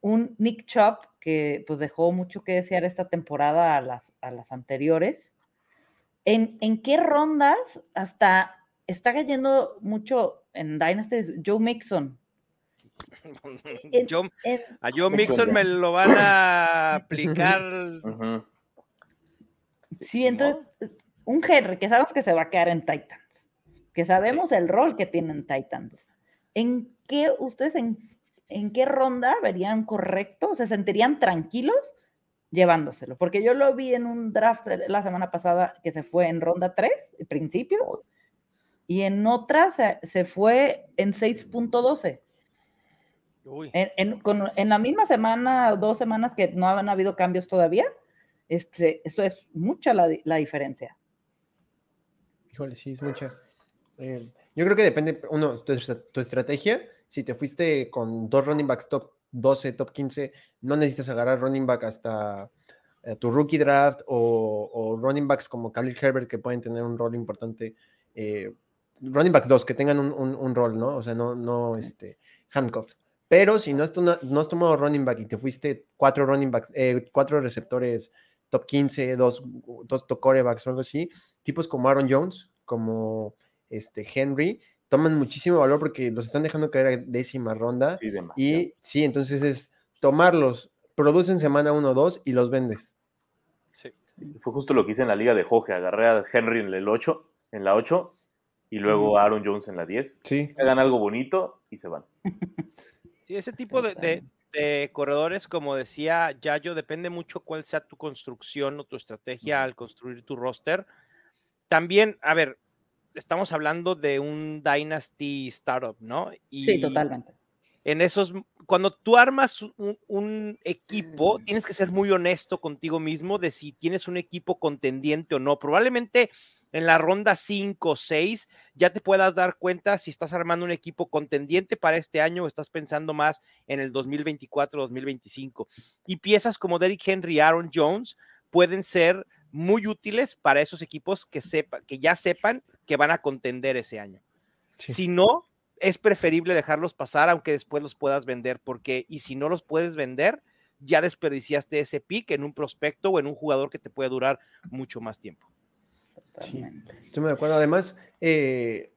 un Nick Chop, que pues dejó mucho que desear esta temporada a las, a las anteriores. ¿En, ¿En, qué rondas hasta está cayendo mucho en Dynasty Joe Mixon? a Joe Mixon me lo van a aplicar. Sí, entonces un Henry que sabemos que se va a quedar en Titans, que sabemos el rol que tienen Titans. ¿En qué ustedes en, qué ronda verían correcto? ¿Se sentirían tranquilos llevándoselo? Porque yo lo vi en un draft la semana pasada que se fue en ronda 3, principios, y en otra se, fue en 6.12. En, en, la misma semana, dos semanas que no han habido cambios todavía, este, eso es mucha la, la diferencia sí, es mucha. Eh, yo creo que depende, uno, tu, tu, estrategia. Si te fuiste con dos running backs top 12, top 15, no necesitas agarrar running back hasta eh, tu rookie draft o, running backs como Khalil Herbert que pueden tener un rol importante. Eh, running backs dos que tengan un, un, rol, ¿no? O sea, no, no este, handcuffs. Pero si no has, no has tomado running back y te fuiste cuatro running backs, cuatro receptores top 15, dos, dos corebacks o algo así, tipos como Aaron Jones, como este Henry, toman muchísimo valor porque los están dejando caer a décima ronda. y sí, entonces es tomarlos, producen semana 1 o 2 y los vendes. Sí. Fue justo lo que hice en la liga de Jorge, agarré a Henry en el 8, en la 8 y luego Aaron Jones en la 10. Sí. Hagan algo bonito y se van. Sí, ese tipo de, de corredores, como decía Yayo, depende mucho cuál sea tu construcción o tu estrategia al construir tu roster. También, a ver, estamos hablando de un Dynasty Startup, ¿no? sí, totalmente. En esos, cuando tú armas un, equipo, tienes que ser muy honesto contigo mismo de si tienes un equipo contendiente o no. Probablemente en la ronda 5 o 6 ya te puedas dar cuenta si estás armando un equipo contendiente para este año o estás pensando más en el 2024-2025. Y piezas como Derrick Henry, Aaron Jones pueden ser muy útiles para esos equipos que, sepa, que ya sepan que van a contender ese año. Si no, es preferible dejarlos pasar, aunque después los puedas vender, porque y si no los puedes vender, ya desperdiciaste ese pick en un prospecto o en un jugador que te puede durar mucho más tiempo. Sí, estoy de acuerdo. Además, eh,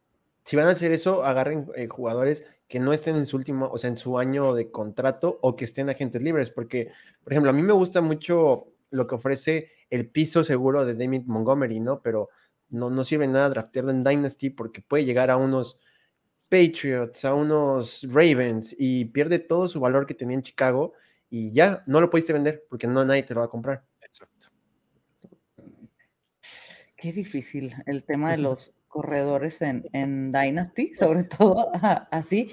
si van a hacer eso, agarren eh, jugadores que no estén en su último, o sea, en su año de contrato o que estén agentes libres, porque, por ejemplo, a mí me gusta mucho lo que ofrece el piso seguro de David Montgomery, ¿no? Pero no, no sirve nada draftearlo en Dynasty porque puede llegar a unos Patriots, a unos Ravens y pierde todo su valor que tenía en Chicago y ya no lo pudiste vender porque no nadie te lo va a comprar. Exacto. Qué difícil el tema de los corredores en, en Dynasty, sobre todo así.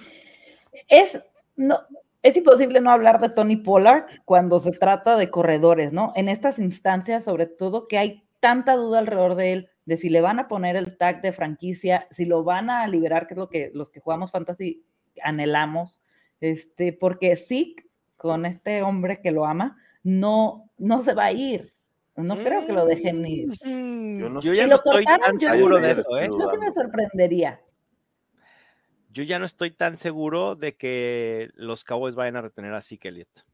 Es, no, es imposible no hablar de Tony Pollard cuando se trata de corredores, ¿no? En estas instancias, sobre todo, que hay tanta duda alrededor de él, de si le van a poner el tag de franquicia, si lo van a liberar, que es lo que los que jugamos fantasy anhelamos, este, porque sí, con este hombre que lo ama, no, no se va a ir. No creo que lo dejen ir. Mm, yo, ya no estoy tan seguro de eso, ¿eh? Yo sí me sorprendería yo ya no estoy tan seguro de que los Cowboys vayan a retener a Zeke Elliott.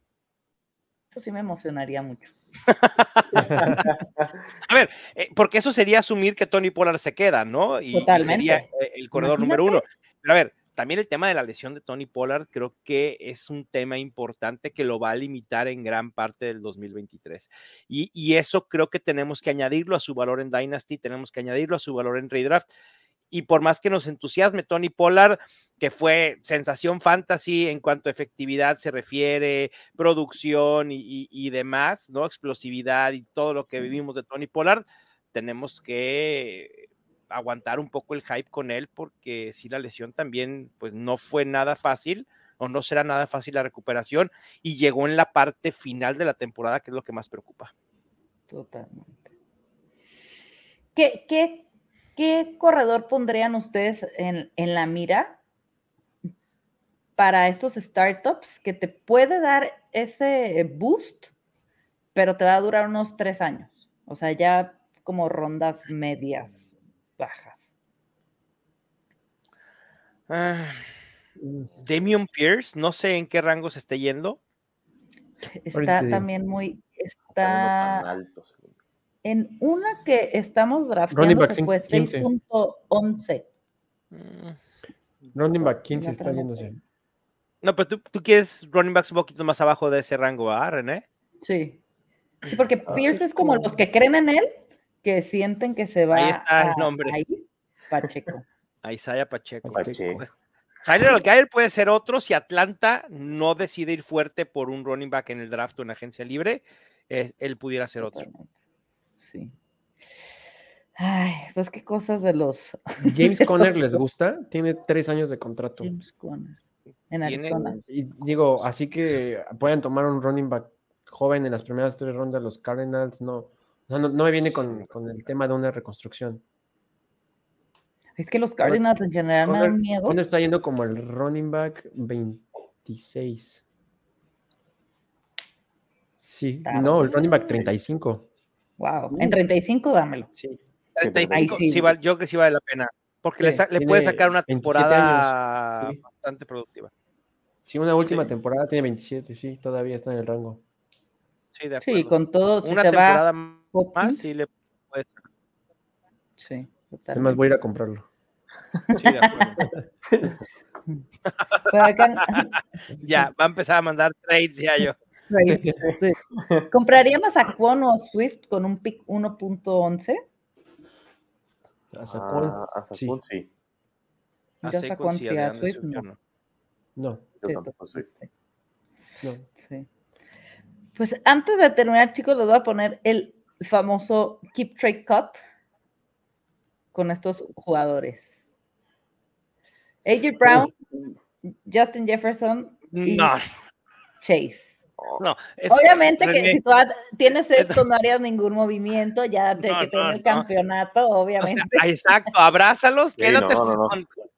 Eso sí me emocionaría mucho. a ver, eh, porque eso sería asumir que Tony Pollard se queda, ¿no? Y, sería eh, el corredor número uno. Pero a ver, también el tema de la lesión de Tony Pollard creo que es un tema importante que lo va a limitar en gran parte del 2023. Y, y eso creo que tenemos que añadirlo a su valor en Dynasty, tenemos que añadirlo a su valor en Redraft y por más que nos entusiasme Tony Pollard, que fue sensación fantasy en cuanto a efectividad se refiere, producción y, demás, ¿no? Explosividad y todo lo que vivimos de Tony Pollard, tenemos que aguantar un poco el hype con él porque si la lesión también pues no fue nada fácil o no será nada fácil la recuperación y llegó en la parte final de la temporada que es lo que más preocupa. Totalmente. ¿Qué, qué ¿qué corredor pondrían ustedes en, la mira para estos startups que te puede dar ese boost, pero te va a durar unos tres años? O sea, ya como rondas medias, bajas. Ah, Damian Pierce, no sé en qué rango se esté yendo. Está también muy, está, en una que estamos drafteando se fue 6.11. Running back 15 está yéndose. No, pero tú, tú, quieres running backs un poquito más abajo de ese rango, ¿ah, René? Sí. Sí, porque ah, Pierce es como los que creen en él, que sienten que se va ahí está el nombre. Ahí, Pacheco. A Isaiah Pacheco. Pacheco. Tyler Algair puede ser otro si Atlanta no decide ir fuerte por un running back en el draft o en agencia libre, él pudiera ser otro. Sí. Ay, pues qué cosas de los. James Conner les gusta, tiene tres años de contrato. James Conner. En Arizona. Y digo, así que pueden tomar un running back joven en las primeras tres rondas los Cardinals, no. No, me viene con, el tema de una reconstrucción. Es que los Cardinals en general me dan miedo. Conner está yendo como el running back 26. Sí, no, el running back 35. Wow, en 35 dámelo. Sí. 35, sí. yo creo que sí vale la pena. Porque le, puede sacar una temporada bastante productiva. Sí, una última temporada tiene 27, sí, todavía está en el rango. Sí, de acuerdo. Sí, con todo. una temporada más, sí le puede. Sí, totalmente. Además, voy a ir a comprarlo. Sí, de acuerdo. ya, va a empezar a mandar trades ya yo. ¿Compraría más a Kwon o Swift con un pick 1.11? A Saquon, ah, sí. sí. A Saquon sí, a Swift no. No. No. Sí. Pues antes de terminar, chicos, les voy a poner el famoso Keep Trade Cut con estos jugadores. AJ Brown, Justin Jefferson y Chase. No, obviamente que si tú tienes esto no harías ningún movimiento ya de que tenga el campeonato, obviamente. exacto, abrázalos, quédatelos,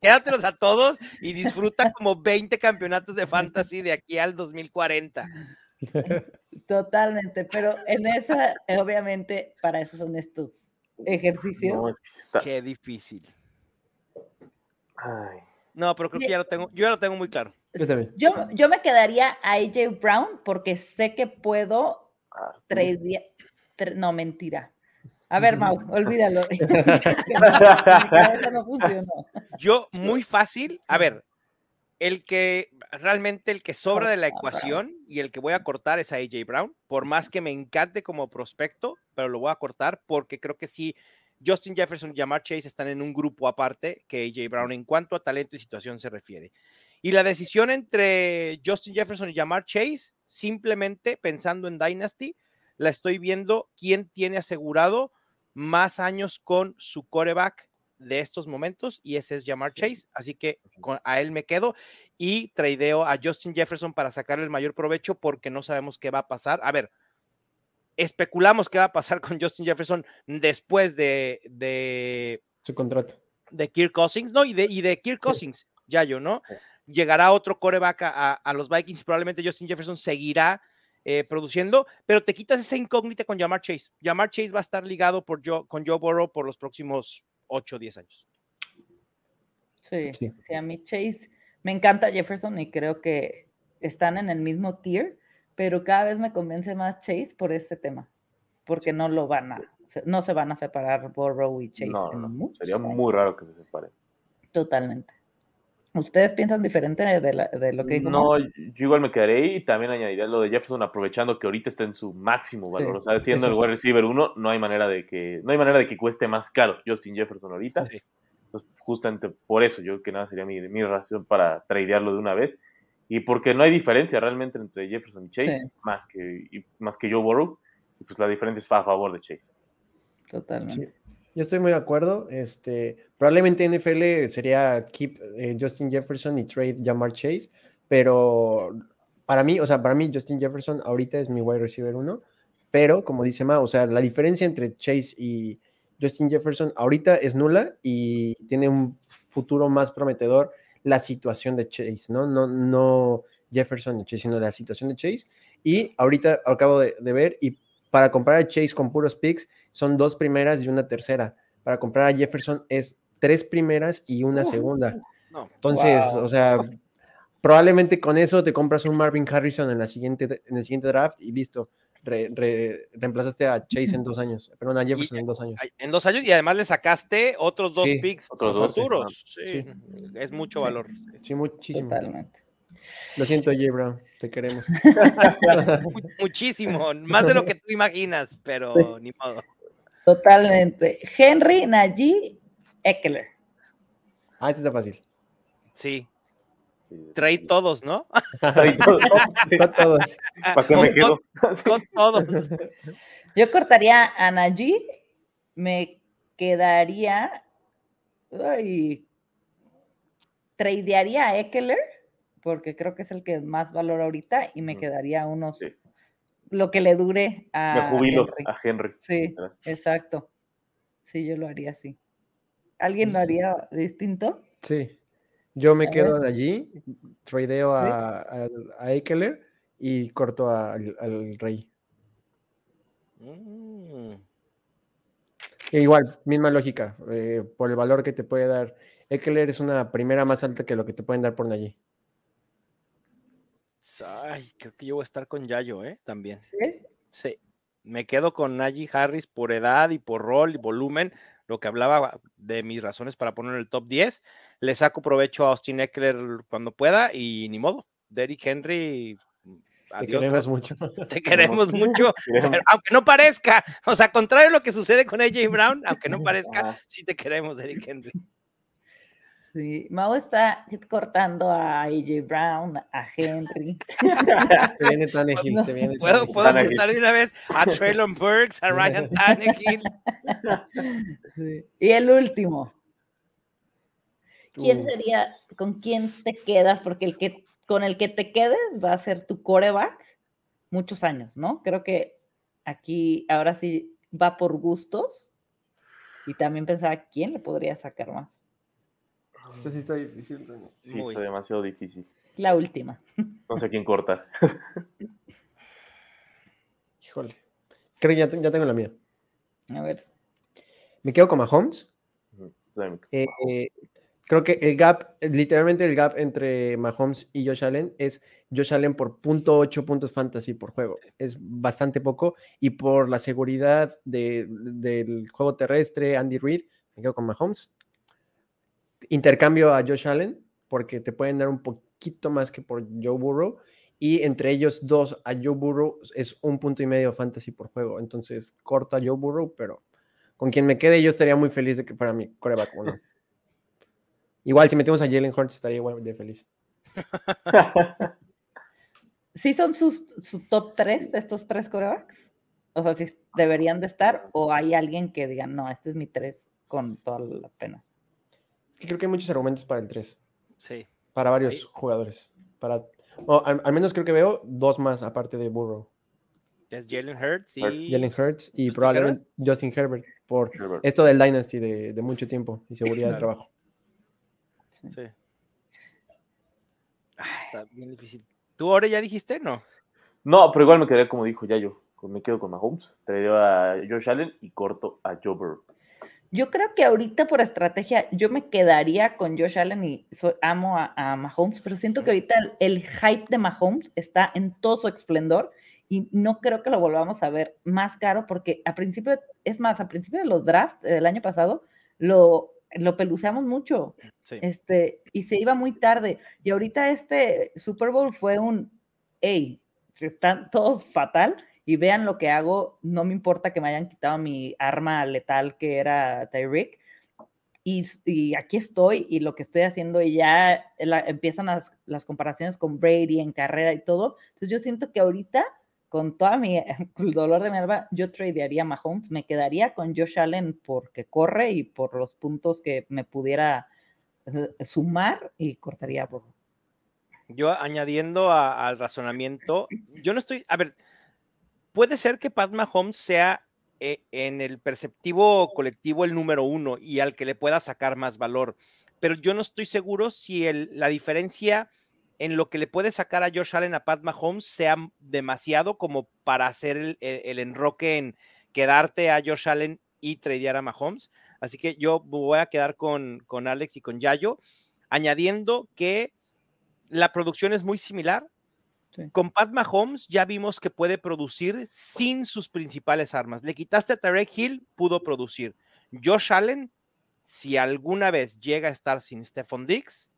quédatelos, a todos y disfruta como 20 campeonatos de fantasy de aquí al 2040. Totalmente, pero en esa, obviamente, para eso son estos ejercicios. Qué difícil. No, pero creo que ya lo tengo, yo ya lo tengo muy claro. Yo, yo, me quedaría a AJ Brown porque sé que puedo ah, no, mentira. A ver, Mau, olvídalo. Yo, muy fácil. A ver, el que realmente el que sobra de la ecuación y el que voy a cortar es a AJ Brown, por más que me encante como prospecto, pero lo voy a cortar porque creo que sí, Justin Jefferson y Jamar Chase están en un grupo aparte que AJ Brown en cuanto a talento y situación se refiere. Y la decisión entre Justin Jefferson y Jamar Chase, simplemente pensando en Dynasty, la estoy viendo quién tiene asegurado más años con su coreback de estos momentos y ese es Jamar Chase, así que a él me quedo y tradeo a Justin Jefferson para sacarle el mayor provecho porque no sabemos qué va a pasar. A ver, especulamos qué va a pasar con Justin Jefferson después de, su contrato. De Kirk Cousins, no, y de, y de Kirk Cousins, ya yo, ¿no? llegará otro coreback a, los Vikings, probablemente Justin Jefferson seguirá eh, produciendo, pero te quitas esa incógnita con Jamar Chase. Jamar Chase va a estar ligado por con Joe Burrow por los próximos 8 o 10 años. Sí, sí, a mí Chase me encanta Jefferson y creo que están en el mismo tier, pero cada vez me convence más Chase por este tema, porque no lo van a, no se van a separar Burrow y Chase. No, sería muy raro que se separen. Totalmente. ¿Ustedes piensan diferente de, lo que dijo? No, yo igual me quedaré y también añadiría lo de Jefferson aprovechando que ahorita está en su máximo valor. o sea, siendo el wide receiver 1, no hay manera de que no hay manera de que cueste más caro Justin Jefferson ahorita. Pues justamente por eso yo que nada sería mi, mi razón para tradearlo de una vez. Y porque no hay diferencia realmente entre Jefferson y Chase, Sí. más, que, y más que Joe Burrow. Y pues la diferencia es a favor de Chase. Totalmente. Yo estoy muy de acuerdo. Este, probablemente NFL sería keep eh, Justin Jefferson y trade Jamar Chase, pero para mí, o sea, para mí Justin Jefferson ahorita es mi wide receiver uno, pero como dice Ma, o sea, la diferencia entre Chase y Justin Jefferson ahorita es nula y tiene un futuro más prometedor la situación de Chase, ¿no? No, no Jefferson y Chase, sino la situación de Chase. Y ahorita acabo de, de ver y para comprar a Chase con puros picks son dos primeras y una tercera. Para comprar a Jefferson es tres primeras y una segunda. No. Entonces, Wow. o sea, probablemente con eso te compras un Marvin Harrison en, la siguiente, en el siguiente draft y listo. Re- re- reemplazaste a Chase en dos años, perdón, a Jefferson en dos años. En dos años y además le sacaste otros dos Sí, picks otros dos, futuros. Sí, Sí. Es mucho Sí. valor. Sí, muchísimo. Totalmente. Lo siento, J. Brown, te queremos. Mu- Muchísimo, más de lo que tú imaginas, pero ni modo. Totalmente. Henry Najee Eckler. Ah, este está fácil. Sí, trae todos, ¿no? Trae todo. Está todo. ¿Para qué me Con- quedo? Con todos. Yo cortaría a Najee, me quedaría. Ay, tradearía a Eckler, porque creo que es el que más valor ahorita, y me quedaría unos. Sí. Lo que le dure a. Me jubilo Henry. a Henry. Sí, ¿verdad? exacto. Sí, yo lo haría así. ¿Alguien lo haría distinto? Sí. Yo me A quedo allí, tradeo a, a, a Eckler y corto a- al, al Rey. Mm, E igual, misma lógica, eh, por el valor que te puede dar. Eckler es una primera más alta que lo que te pueden dar por allí. Ay, creo que yo voy a estar con Yayo, ¿eh? También. Sí. Sí. Me quedo con Najee Harris por edad y por rol y volumen, lo que hablaba de mis razones para poner en el top 10. Le saco provecho a Austin Eckler cuando pueda y ni modo. Derrick Henry, Te adiós. queremos Ross. mucho. Te queremos mucho, Queremos- pero aunque no parezca, o sea, contrario a lo que sucede con AJ Brown, aunque no parezca, Ajá. sí te queremos, Derrick Henry. Sí, Mau está cortando a AJ Brown, a Henry. Se viene Tannehill, No, se viene Puedo, Tannehill. puedo juntar de una vez a Traylon Burks, a Ryan Tannehill. Sí. Y el último. ¿Quién Uh. sería, con quién te quedas? Porque el que con el que te quedes va a ser tu coreback muchos años, ¿no? Creo que aquí ahora sí va por gustos y también pensaba quién le podría sacar más. Esto sí está difícil. Sí, Muy. está demasiado difícil. La última. No sé quién cortar. Híjole. Creo que ya, te- ya tengo la mía. A ver. Me quedo con Mahomes. Eh, eh, creo que el gap, literalmente el gap entre Mahomes y Josh Allen es Josh Allen por .8 puntos fantasy por juego. Es bastante poco. Y por la seguridad de- del juego terrestre, Andy Reid, me quedo con Mahomes. Intercambio a Josh Allen porque te pueden dar un poquito más que por Joe Burrow. Y entre ellos dos, a Joe Burrow es un punto y medio fantasy por juego. Entonces corto a Joe Burrow, pero con quien me quede yo estaría muy feliz de que fuera mi coreback uno. Igual si metemos a Jalen Hurts estaría igual de feliz. ¿Sí son sus, su top 3 de estos tres corebacks? O sea, si deberían de estar o hay alguien que diga, no, este es mi 3 con toda la pena. Que creo que hay muchos argumentos para el 3, Sí. para varios jugadores. Para, al, al menos creo que veo dos más aparte de Burrow. Es Jalen Hurts y. Jalen Hurts y ¿Justin probablemente Justin Herbert por Herbert. esto del Dynasty de, de mucho tiempo y seguridad de trabajo. Sí. Ah, está bien difícil. ¿Tú ahora ya dijiste? No. No, pero igual me quedé como dijo Yayo. Me quedo con Mahomes. Traigo a Josh Allen y corto a Joe Burrow. Yo creo que ahorita por estrategia yo me quedaría con Josh Allen y amo a, a Mahomes, pero siento que ahorita el, el hype de Mahomes está en todo su esplendor y no creo que lo volvamos a ver más caro porque a principio, es más, a principio de los drafts del año pasado lo, lo peluceamos mucho Sí. este, y se iba muy tarde. Y ahorita este Super Bowl fue un, hey, están todos fatal y vean lo que hago, no me importa que me hayan quitado mi arma letal que era Tyreek. y, y, aquí estoy y lo que estoy haciendo y ya la, empiezan las, las, comparaciones con Brady en carrera y todo. Entonces yo siento que ahorita, con toda mi el dolor de mi alma, yo tradearía Mahomes, me quedaría con Josh Allen porque corre y por los puntos que me pudiera eh, sumar y cortaría por... Yo añadiendo a, al razonamiento, yo no estoy, a ver, puede ser que Pat Mahomes sea eh, en el perceptivo colectivo el número uno y al que le pueda sacar más valor. Pero yo no estoy seguro si la diferencia en lo que le puede sacar a Josh Allen a Pat Mahomes sea demasiado como para hacer el, el, enroque en quedarte a Josh Allen y tradear a Mahomes. Así que yo voy a quedar con, con Alex y con Yayo, añadiendo que la producción es muy similar, con Pat Mahomes ya vimos que puede producir sin sus principales armas. Le quitaste a Tarek Hill, pudo producir. Josh Allen, si alguna vez llega a estar sin Stephon Diggs,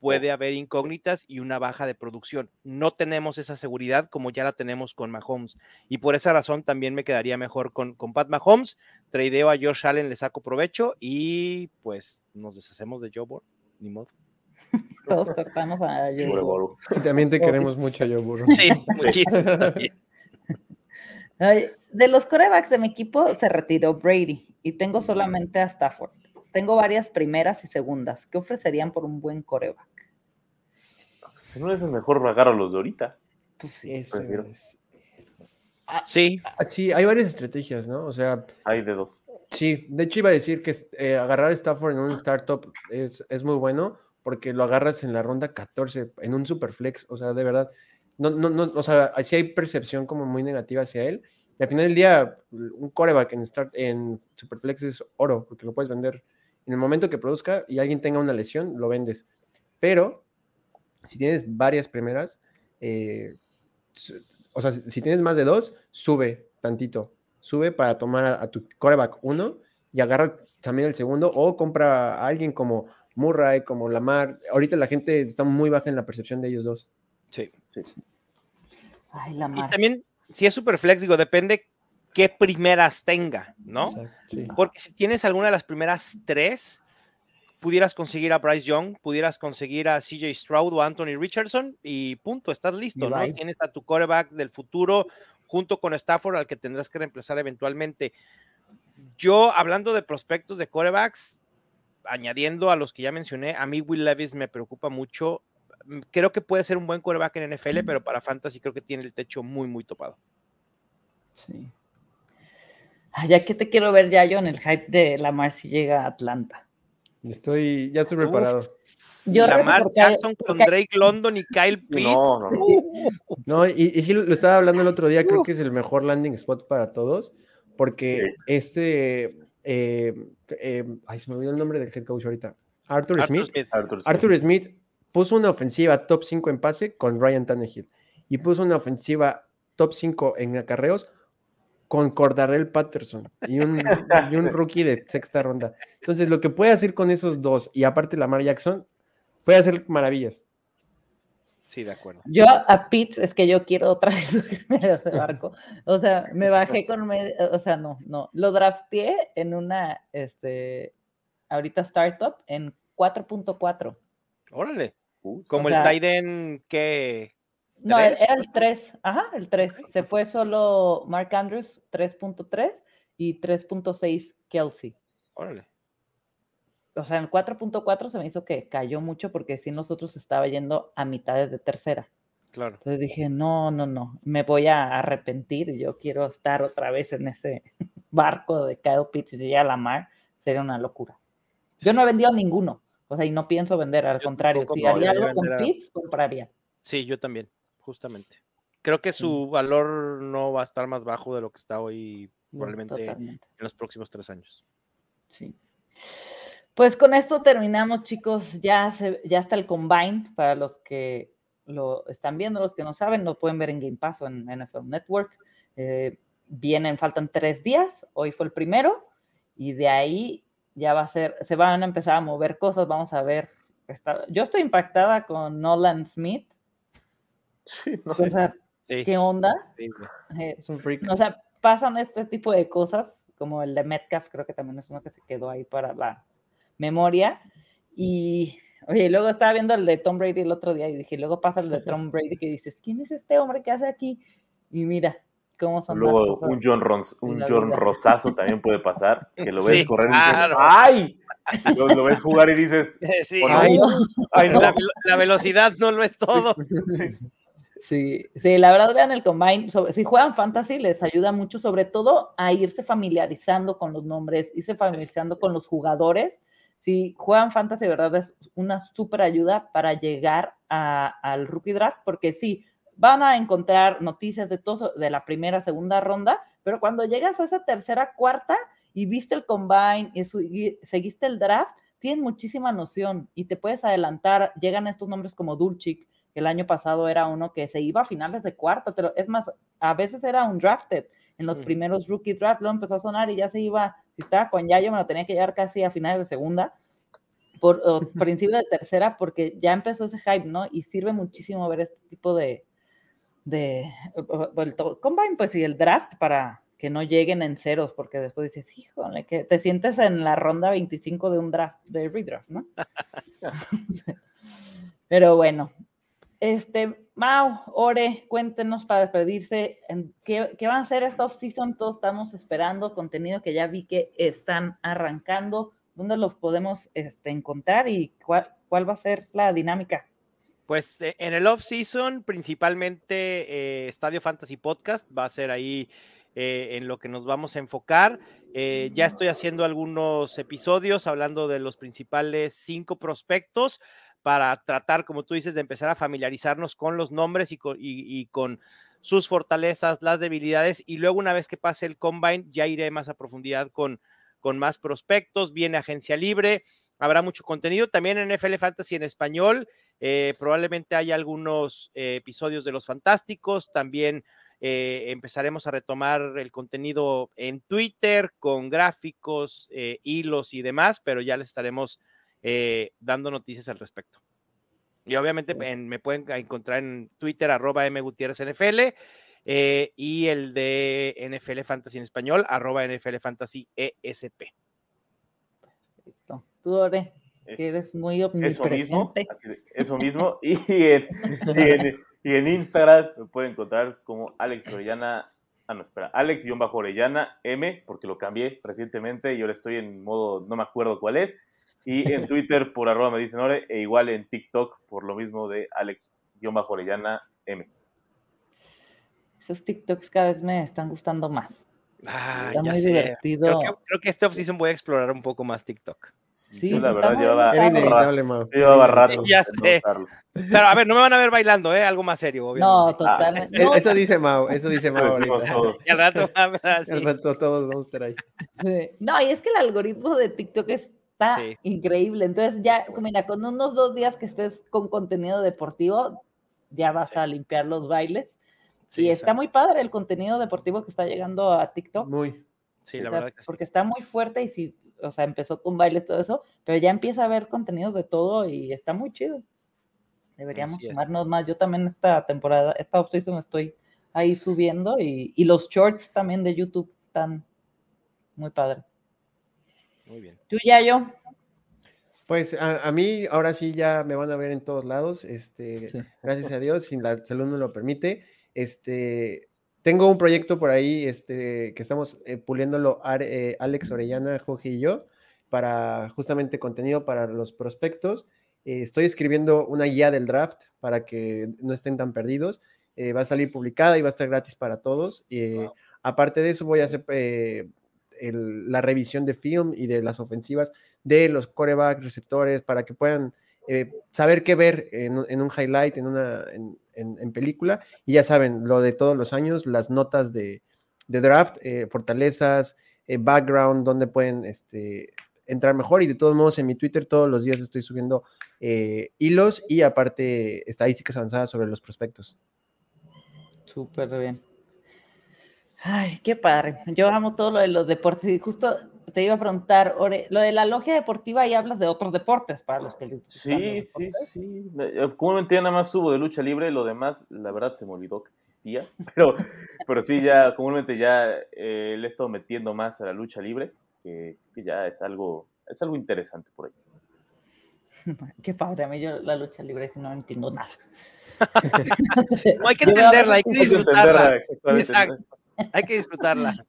puede haber incógnitas y una baja de producción. No tenemos esa seguridad como ya la tenemos con Mahomes. Y por esa razón también me quedaría mejor con, con Pat Mahomes. Tradeo a Josh Allen, le saco provecho y pues nos deshacemos de Joe Burrow. Ni modo. Todos cortamos a Joe Y también te queremos mucho, Joe Burrow. Sí, muchísimo también. De los corebacks de mi equipo se retiró Brady y tengo solamente a Stafford. Tengo varias primeras y segundas. ¿Qué ofrecerían por un buen coreback? Si no es mejor pagar a los de ahorita. Pues sí, Eso es. Ah, sí. Ah, sí, hay varias estrategias, ¿no? O sea. Hay de dos. Sí, de hecho iba a decir que eh, agarrar a Stafford en un startup es, es muy bueno porque lo agarras en la ronda 14, en un superflex, o sea, de verdad, no, no, no, o sea, sí hay percepción como muy negativa hacia él. Y al final del día, un coreback en, start, en superflex es oro, porque lo puedes vender en el momento que produzca y alguien tenga una lesión, lo vendes. Pero si tienes varias primeras, eh, o sea, si tienes más de dos, sube tantito, sube para tomar a, a tu coreback uno y agarra también el segundo o compra a alguien como Murray, como Lamar. Ahorita la gente está muy baja en la percepción de ellos dos. Sí, sí. Ay, Lamar. Y también, si es super flex, digo, depende qué primeras tenga, ¿no? Sí. Porque si tienes alguna de las primeras tres, pudieras conseguir a Bryce Young, pudieras conseguir a CJ Stroud o Anthony Richardson y punto, estás listo, ¿no? Right. Tienes a tu quarterback del futuro junto con Stafford al que tendrás que reemplazar eventualmente. Yo, hablando de prospectos de quarterbacks, añadiendo a los que ya mencioné, a mí Will Levis me preocupa mucho. Creo que puede ser un buen quarterback en NFL, pero para Fantasy creo que tiene el techo muy, muy topado. Sí. Ay, ya que te quiero ver ya yo en el hype de Lamar si llega a Atlanta. Estoy, ya estoy preparado. Yo Lamar porque- Jackson con porque- Drake London y Kyle Pitts. No, no, y, y sí lo lo estaba hablando el otro día, creo que es el mejor landing spot para todos, porque Sí. este, eh, eh, ay, se me olvidó el nombre del head coach ahorita, Arthur, Arthur Smith. Smith. Arthur, Arthur Smith puso una ofensiva top 5 en pase con Ryan Tannehill y puso una ofensiva top 5 en acarreos con Cordarrelle Patterson y un, y un rookie de sexta ronda. Entonces, lo que puede hacer con esos dos y aparte Lamar Jackson, puede hacer maravillas. Sí, de acuerdo. Yo a Pitts es que yo quiero otra vez subirme a ese barco. O sea, me bajé con, me- o sea, no, no, lo drafteé en una, este, ahorita startup en 4.4. Órale. Uh, Como O el Tiden que. No, era el 3, ajá, el 3. Se fue solo Mark Andrews 3.3 y 3.6 Kelsey. Órale. O sea, en 4.4 se me hizo que cayó mucho porque si nosotros estaba yendo a mitades de tercera. Claro. Entonces dije, no, no, no, me voy a arrepentir. Yo quiero estar otra vez en ese barco de Kyle Pitts y a la mar, sería una locura. Yo no he vendido ninguno, o sea, y no pienso vender, al Yo contrario, si haría algo con a- Pitts, compraría. Sí, yo también, justamente. Creo que su valor no va a estar más bajo de lo que está hoy, probablemente en totalmente, los próximos tres años. sí. Pues con esto terminamos, chicos. Ya, se, ya está el combine para los que lo están viendo, los que no saben, lo pueden ver en Game Pass o en NFL Network. Eh, vienen, faltan tres días. Hoy fue el primero y de ahí ya va a ser, se van a empezar a mover cosas. Vamos a ver. está- yo estoy impactada con Nolan Smith. Sí, no. O sea, Sí, ¿qué onda? Eh, Es un freak. o sea, pasan este tipo de cosas, como el de Metcalf, creo que también es uno que se quedó ahí para la memoria. Y, oye, luego estaba viendo el de Tom Brady el otro día y dije, luego pasa el de Tom Brady que dices, ¿quién es este hombre que hace aquí? Y mira, cómo son Luego las cosas un John, Ros- en un John. Rosazo también puede pasar, que lo ves Sí, correr y dices, claro. ¡ay! Y luego lo ves jugar y dices, Sí, "Oh, no, Ay, ¡ay, no! la, la velocidad no lo es todo. Sí. Sí, sí, la verdad vean el combine, sobre- si juegan fantasy les ayuda mucho, sobre todo a irse familiarizando con los nombres, irse familiarizando con los jugadores. Si juegan fantasy, de verdad es una súper ayuda para llegar a- al rookie draft, porque sí, van a encontrar noticias de todo, de la primera, segunda ronda, pero cuando llegas a esa tercera, cuarta y viste el combine y su- y seguiste el draft, tienes muchísima noción y te puedes adelantar. Llegan estos nombres como Dulcich, que el año pasado era uno que se iba a finales de cuarta, pero es más, a veces era un drafted en los primeros rookie draft, luego empezó a sonar y ya se iba, si estaba con Yayo me lo tenía que llevar casi a finales de segunda, por o principio de tercera, porque ya empezó ese hype, ¿no? Y sirve muchísimo ver este tipo de, de, el combine, pues y el draft para que no lleguen en ceros, porque después dices, híjole, que te sientes en la ronda 25 de un draft, de redraft, ¿no? Pero bueno, este, Mau, Ore, cuéntenos para despedirse, ¿qué, qué van a hacer esta off-season? Todos estamos esperando contenido que ya vi que están arrancando. ¿Dónde los podemos este, encontrar y cuál, cuál va a ser la dinámica? Pues eh, en el off-season, principalmente eh, Estadio Fantasy Podcast va a ser ahí eh, en lo que nos vamos a enfocar. Eh, ya estoy haciendo algunos episodios hablando de los principales cinco prospectos para tratar, como tú dices, de empezar a familiarizarnos con los nombres y con, sus fortalezas, las debilidades, y luego una vez que pase el combine, ya iré más a profundidad con, más prospectos, viene agencia libre, habrá mucho contenido, también en FL Fantasy en español, eh, probablemente haya algunos eh, episodios de Los Fantásticos, también eh, empezaremos a retomar el contenido en Twitter con gráficos, hilos y demás, pero ya les estaremos eh, dando noticias al respecto. Y obviamente en- me pueden encontrar en Twitter, arroba mgutierrezNFL, eh, y el de NFL Fantasy en español, arroba NFL Fantasy ESP. Perfecto. Tú, Ore, Es- que eres muy Eso mismo, omnipresente. así eso mismo. Y en, y en- y en Instagram me pueden encontrar como Alex Orellana. Ah, no, espera, Alex-Orellana M, porque lo cambié recientemente y ahora estoy en modo, no me acuerdo cuál es. Y en Twitter por arroba me dicen Ore, e igual en TikTok por lo mismo de Alex-Orellana M. Esos TikToks cada vez me están gustando más. Ah, Está ya muy sé. divertido. Creo que, creo que este off-season voy a explorar un poco más TikTok. Sí, yo la verdad llevaba, bien, Era Claro. inevitable, Mau. yo llevaba rato. Ya no sé. Pero a ver, no me van a ver bailando, ¿eh? Algo más serio, No, obviamente. totalmente. Eh, No, Eso dice Mau, eso dice Eso Mau todos. Y al rato vamos a Al rato todos vamos a estar ahí. Sí. No, y es que el algoritmo de TikTok está Sí. increíble. Entonces, ya, mira, con unos dos días que estés con contenido deportivo, ya vas Sí. a limpiar los bailes. Sí, y está muy padre el contenido deportivo que está llegando a TikTok. Muy. Sí, O la sea, verdad que sí. Porque está muy fuerte y sí, o sea, empezó con bailes, todo eso, pero ya empieza a haber contenidos de todo y está muy chido. Deberíamos sumarnos más. Yo también esta temporada, esta off-season estoy ahí subiendo y, y los shorts también de YouTube están muy padres. Muy bien. Tú ya yo. Pues a, a mí ahora sí ya me van a ver en todos lados, este, Sí. gracias a Dios, si la salud me lo permite. Este, tengo un proyecto por ahí, este, que estamos eh, puliéndolo Ar- eh, Alex Orellana, Jorge y yo, para justamente contenido para los prospectos. Eh, estoy escribiendo una guía del draft para que no estén tan perdidos. Eh, va a salir publicada y va a estar gratis para todos. Eh, Wow. Aparte de eso, voy a hacer eh, la revisión de film y de las ofensivas de los coreback receptores para que puedan eh, saber qué ver en, un- highlight, en una en, película. Y ya saben, lo de todos los años, las notas de, draft, eh, fortalezas, eh, background, donde pueden este, entrar mejor. Y de todos modos, en mi Twitter todos los días estoy subiendo hilos y aparte estadísticas avanzadas sobre los prospectos. Súper bien. Ay, qué padre. Yo amo todo lo de los deportes y justo te iba a preguntar, Ore, lo de la logia deportiva y hablas de otros deportes para los que Sí, sí, sí. Eh, Comúnmente ya nada más subo de lucha libre, lo demás, la verdad, se me olvidó que existía. Pero, pero sí, ya comúnmente ya eh, le he estado metiendo más a la lucha libre, que, que ya es algo, es algo interesante por ahí. Qué padre, a mí yo la lucha libre si no entiendo nada. no hay que entenderla, hay que disfrutarla. Hay que disfrutarla.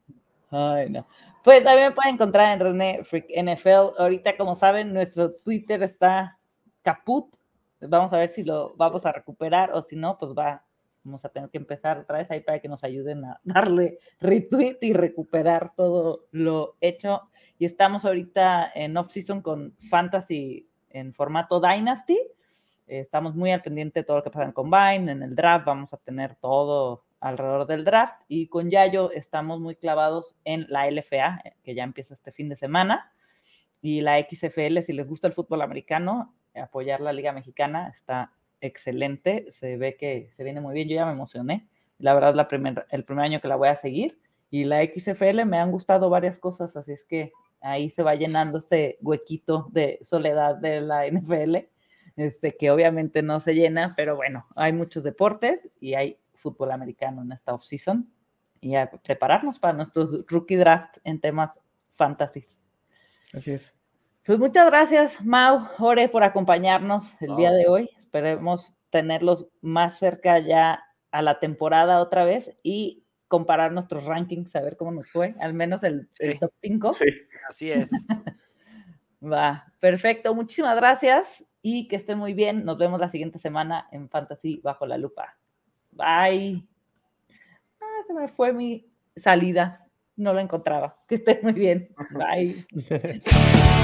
Ay, no. Pues también me pueden encontrar en René Freak NFL. Ahorita, como saben, nuestro Twitter está caput. Vamos a ver si lo vamos a recuperar o si no, pues va, vamos a tener que empezar otra vez ahí para que nos ayuden a darle retweet y recuperar todo lo hecho. Y estamos ahorita en off-season con Fantasy en formato Dynasty. Estamos muy al pendiente de todo lo que pasa en Combine, en el draft, vamos a tener todo alrededor del draft y con Yayo estamos muy clavados en la LFA, que ya empieza este fin de semana, y la XFL, si les gusta el fútbol americano, apoyar la Liga Mexicana está excelente, se ve que se viene muy bien, yo ya me emocioné, la verdad la primer, el primer año que la voy a seguir, y la XFL me han gustado varias cosas, así es que ahí se va llenando ese huequito de soledad de la NFL, este, que obviamente no se llena, pero bueno, hay muchos deportes y hay fútbol americano en esta offseason y a prepararnos para nuestros rookie draft en temas fantasies. Así es. Pues muchas gracias, Mau, Ore, por acompañarnos el día de hoy. Esperemos tenerlos más cerca ya a la temporada otra vez y comparar nuestros rankings, a ver cómo nos fue, al menos el, top 5. Sí, así es. Va, perfecto. Muchísimas gracias y que estén muy bien. Nos vemos la siguiente semana en Fantasy Bajo la Lupa. Bye. Ah, se me fue mi salida. No lo encontraba. Que estén muy bien. Bye.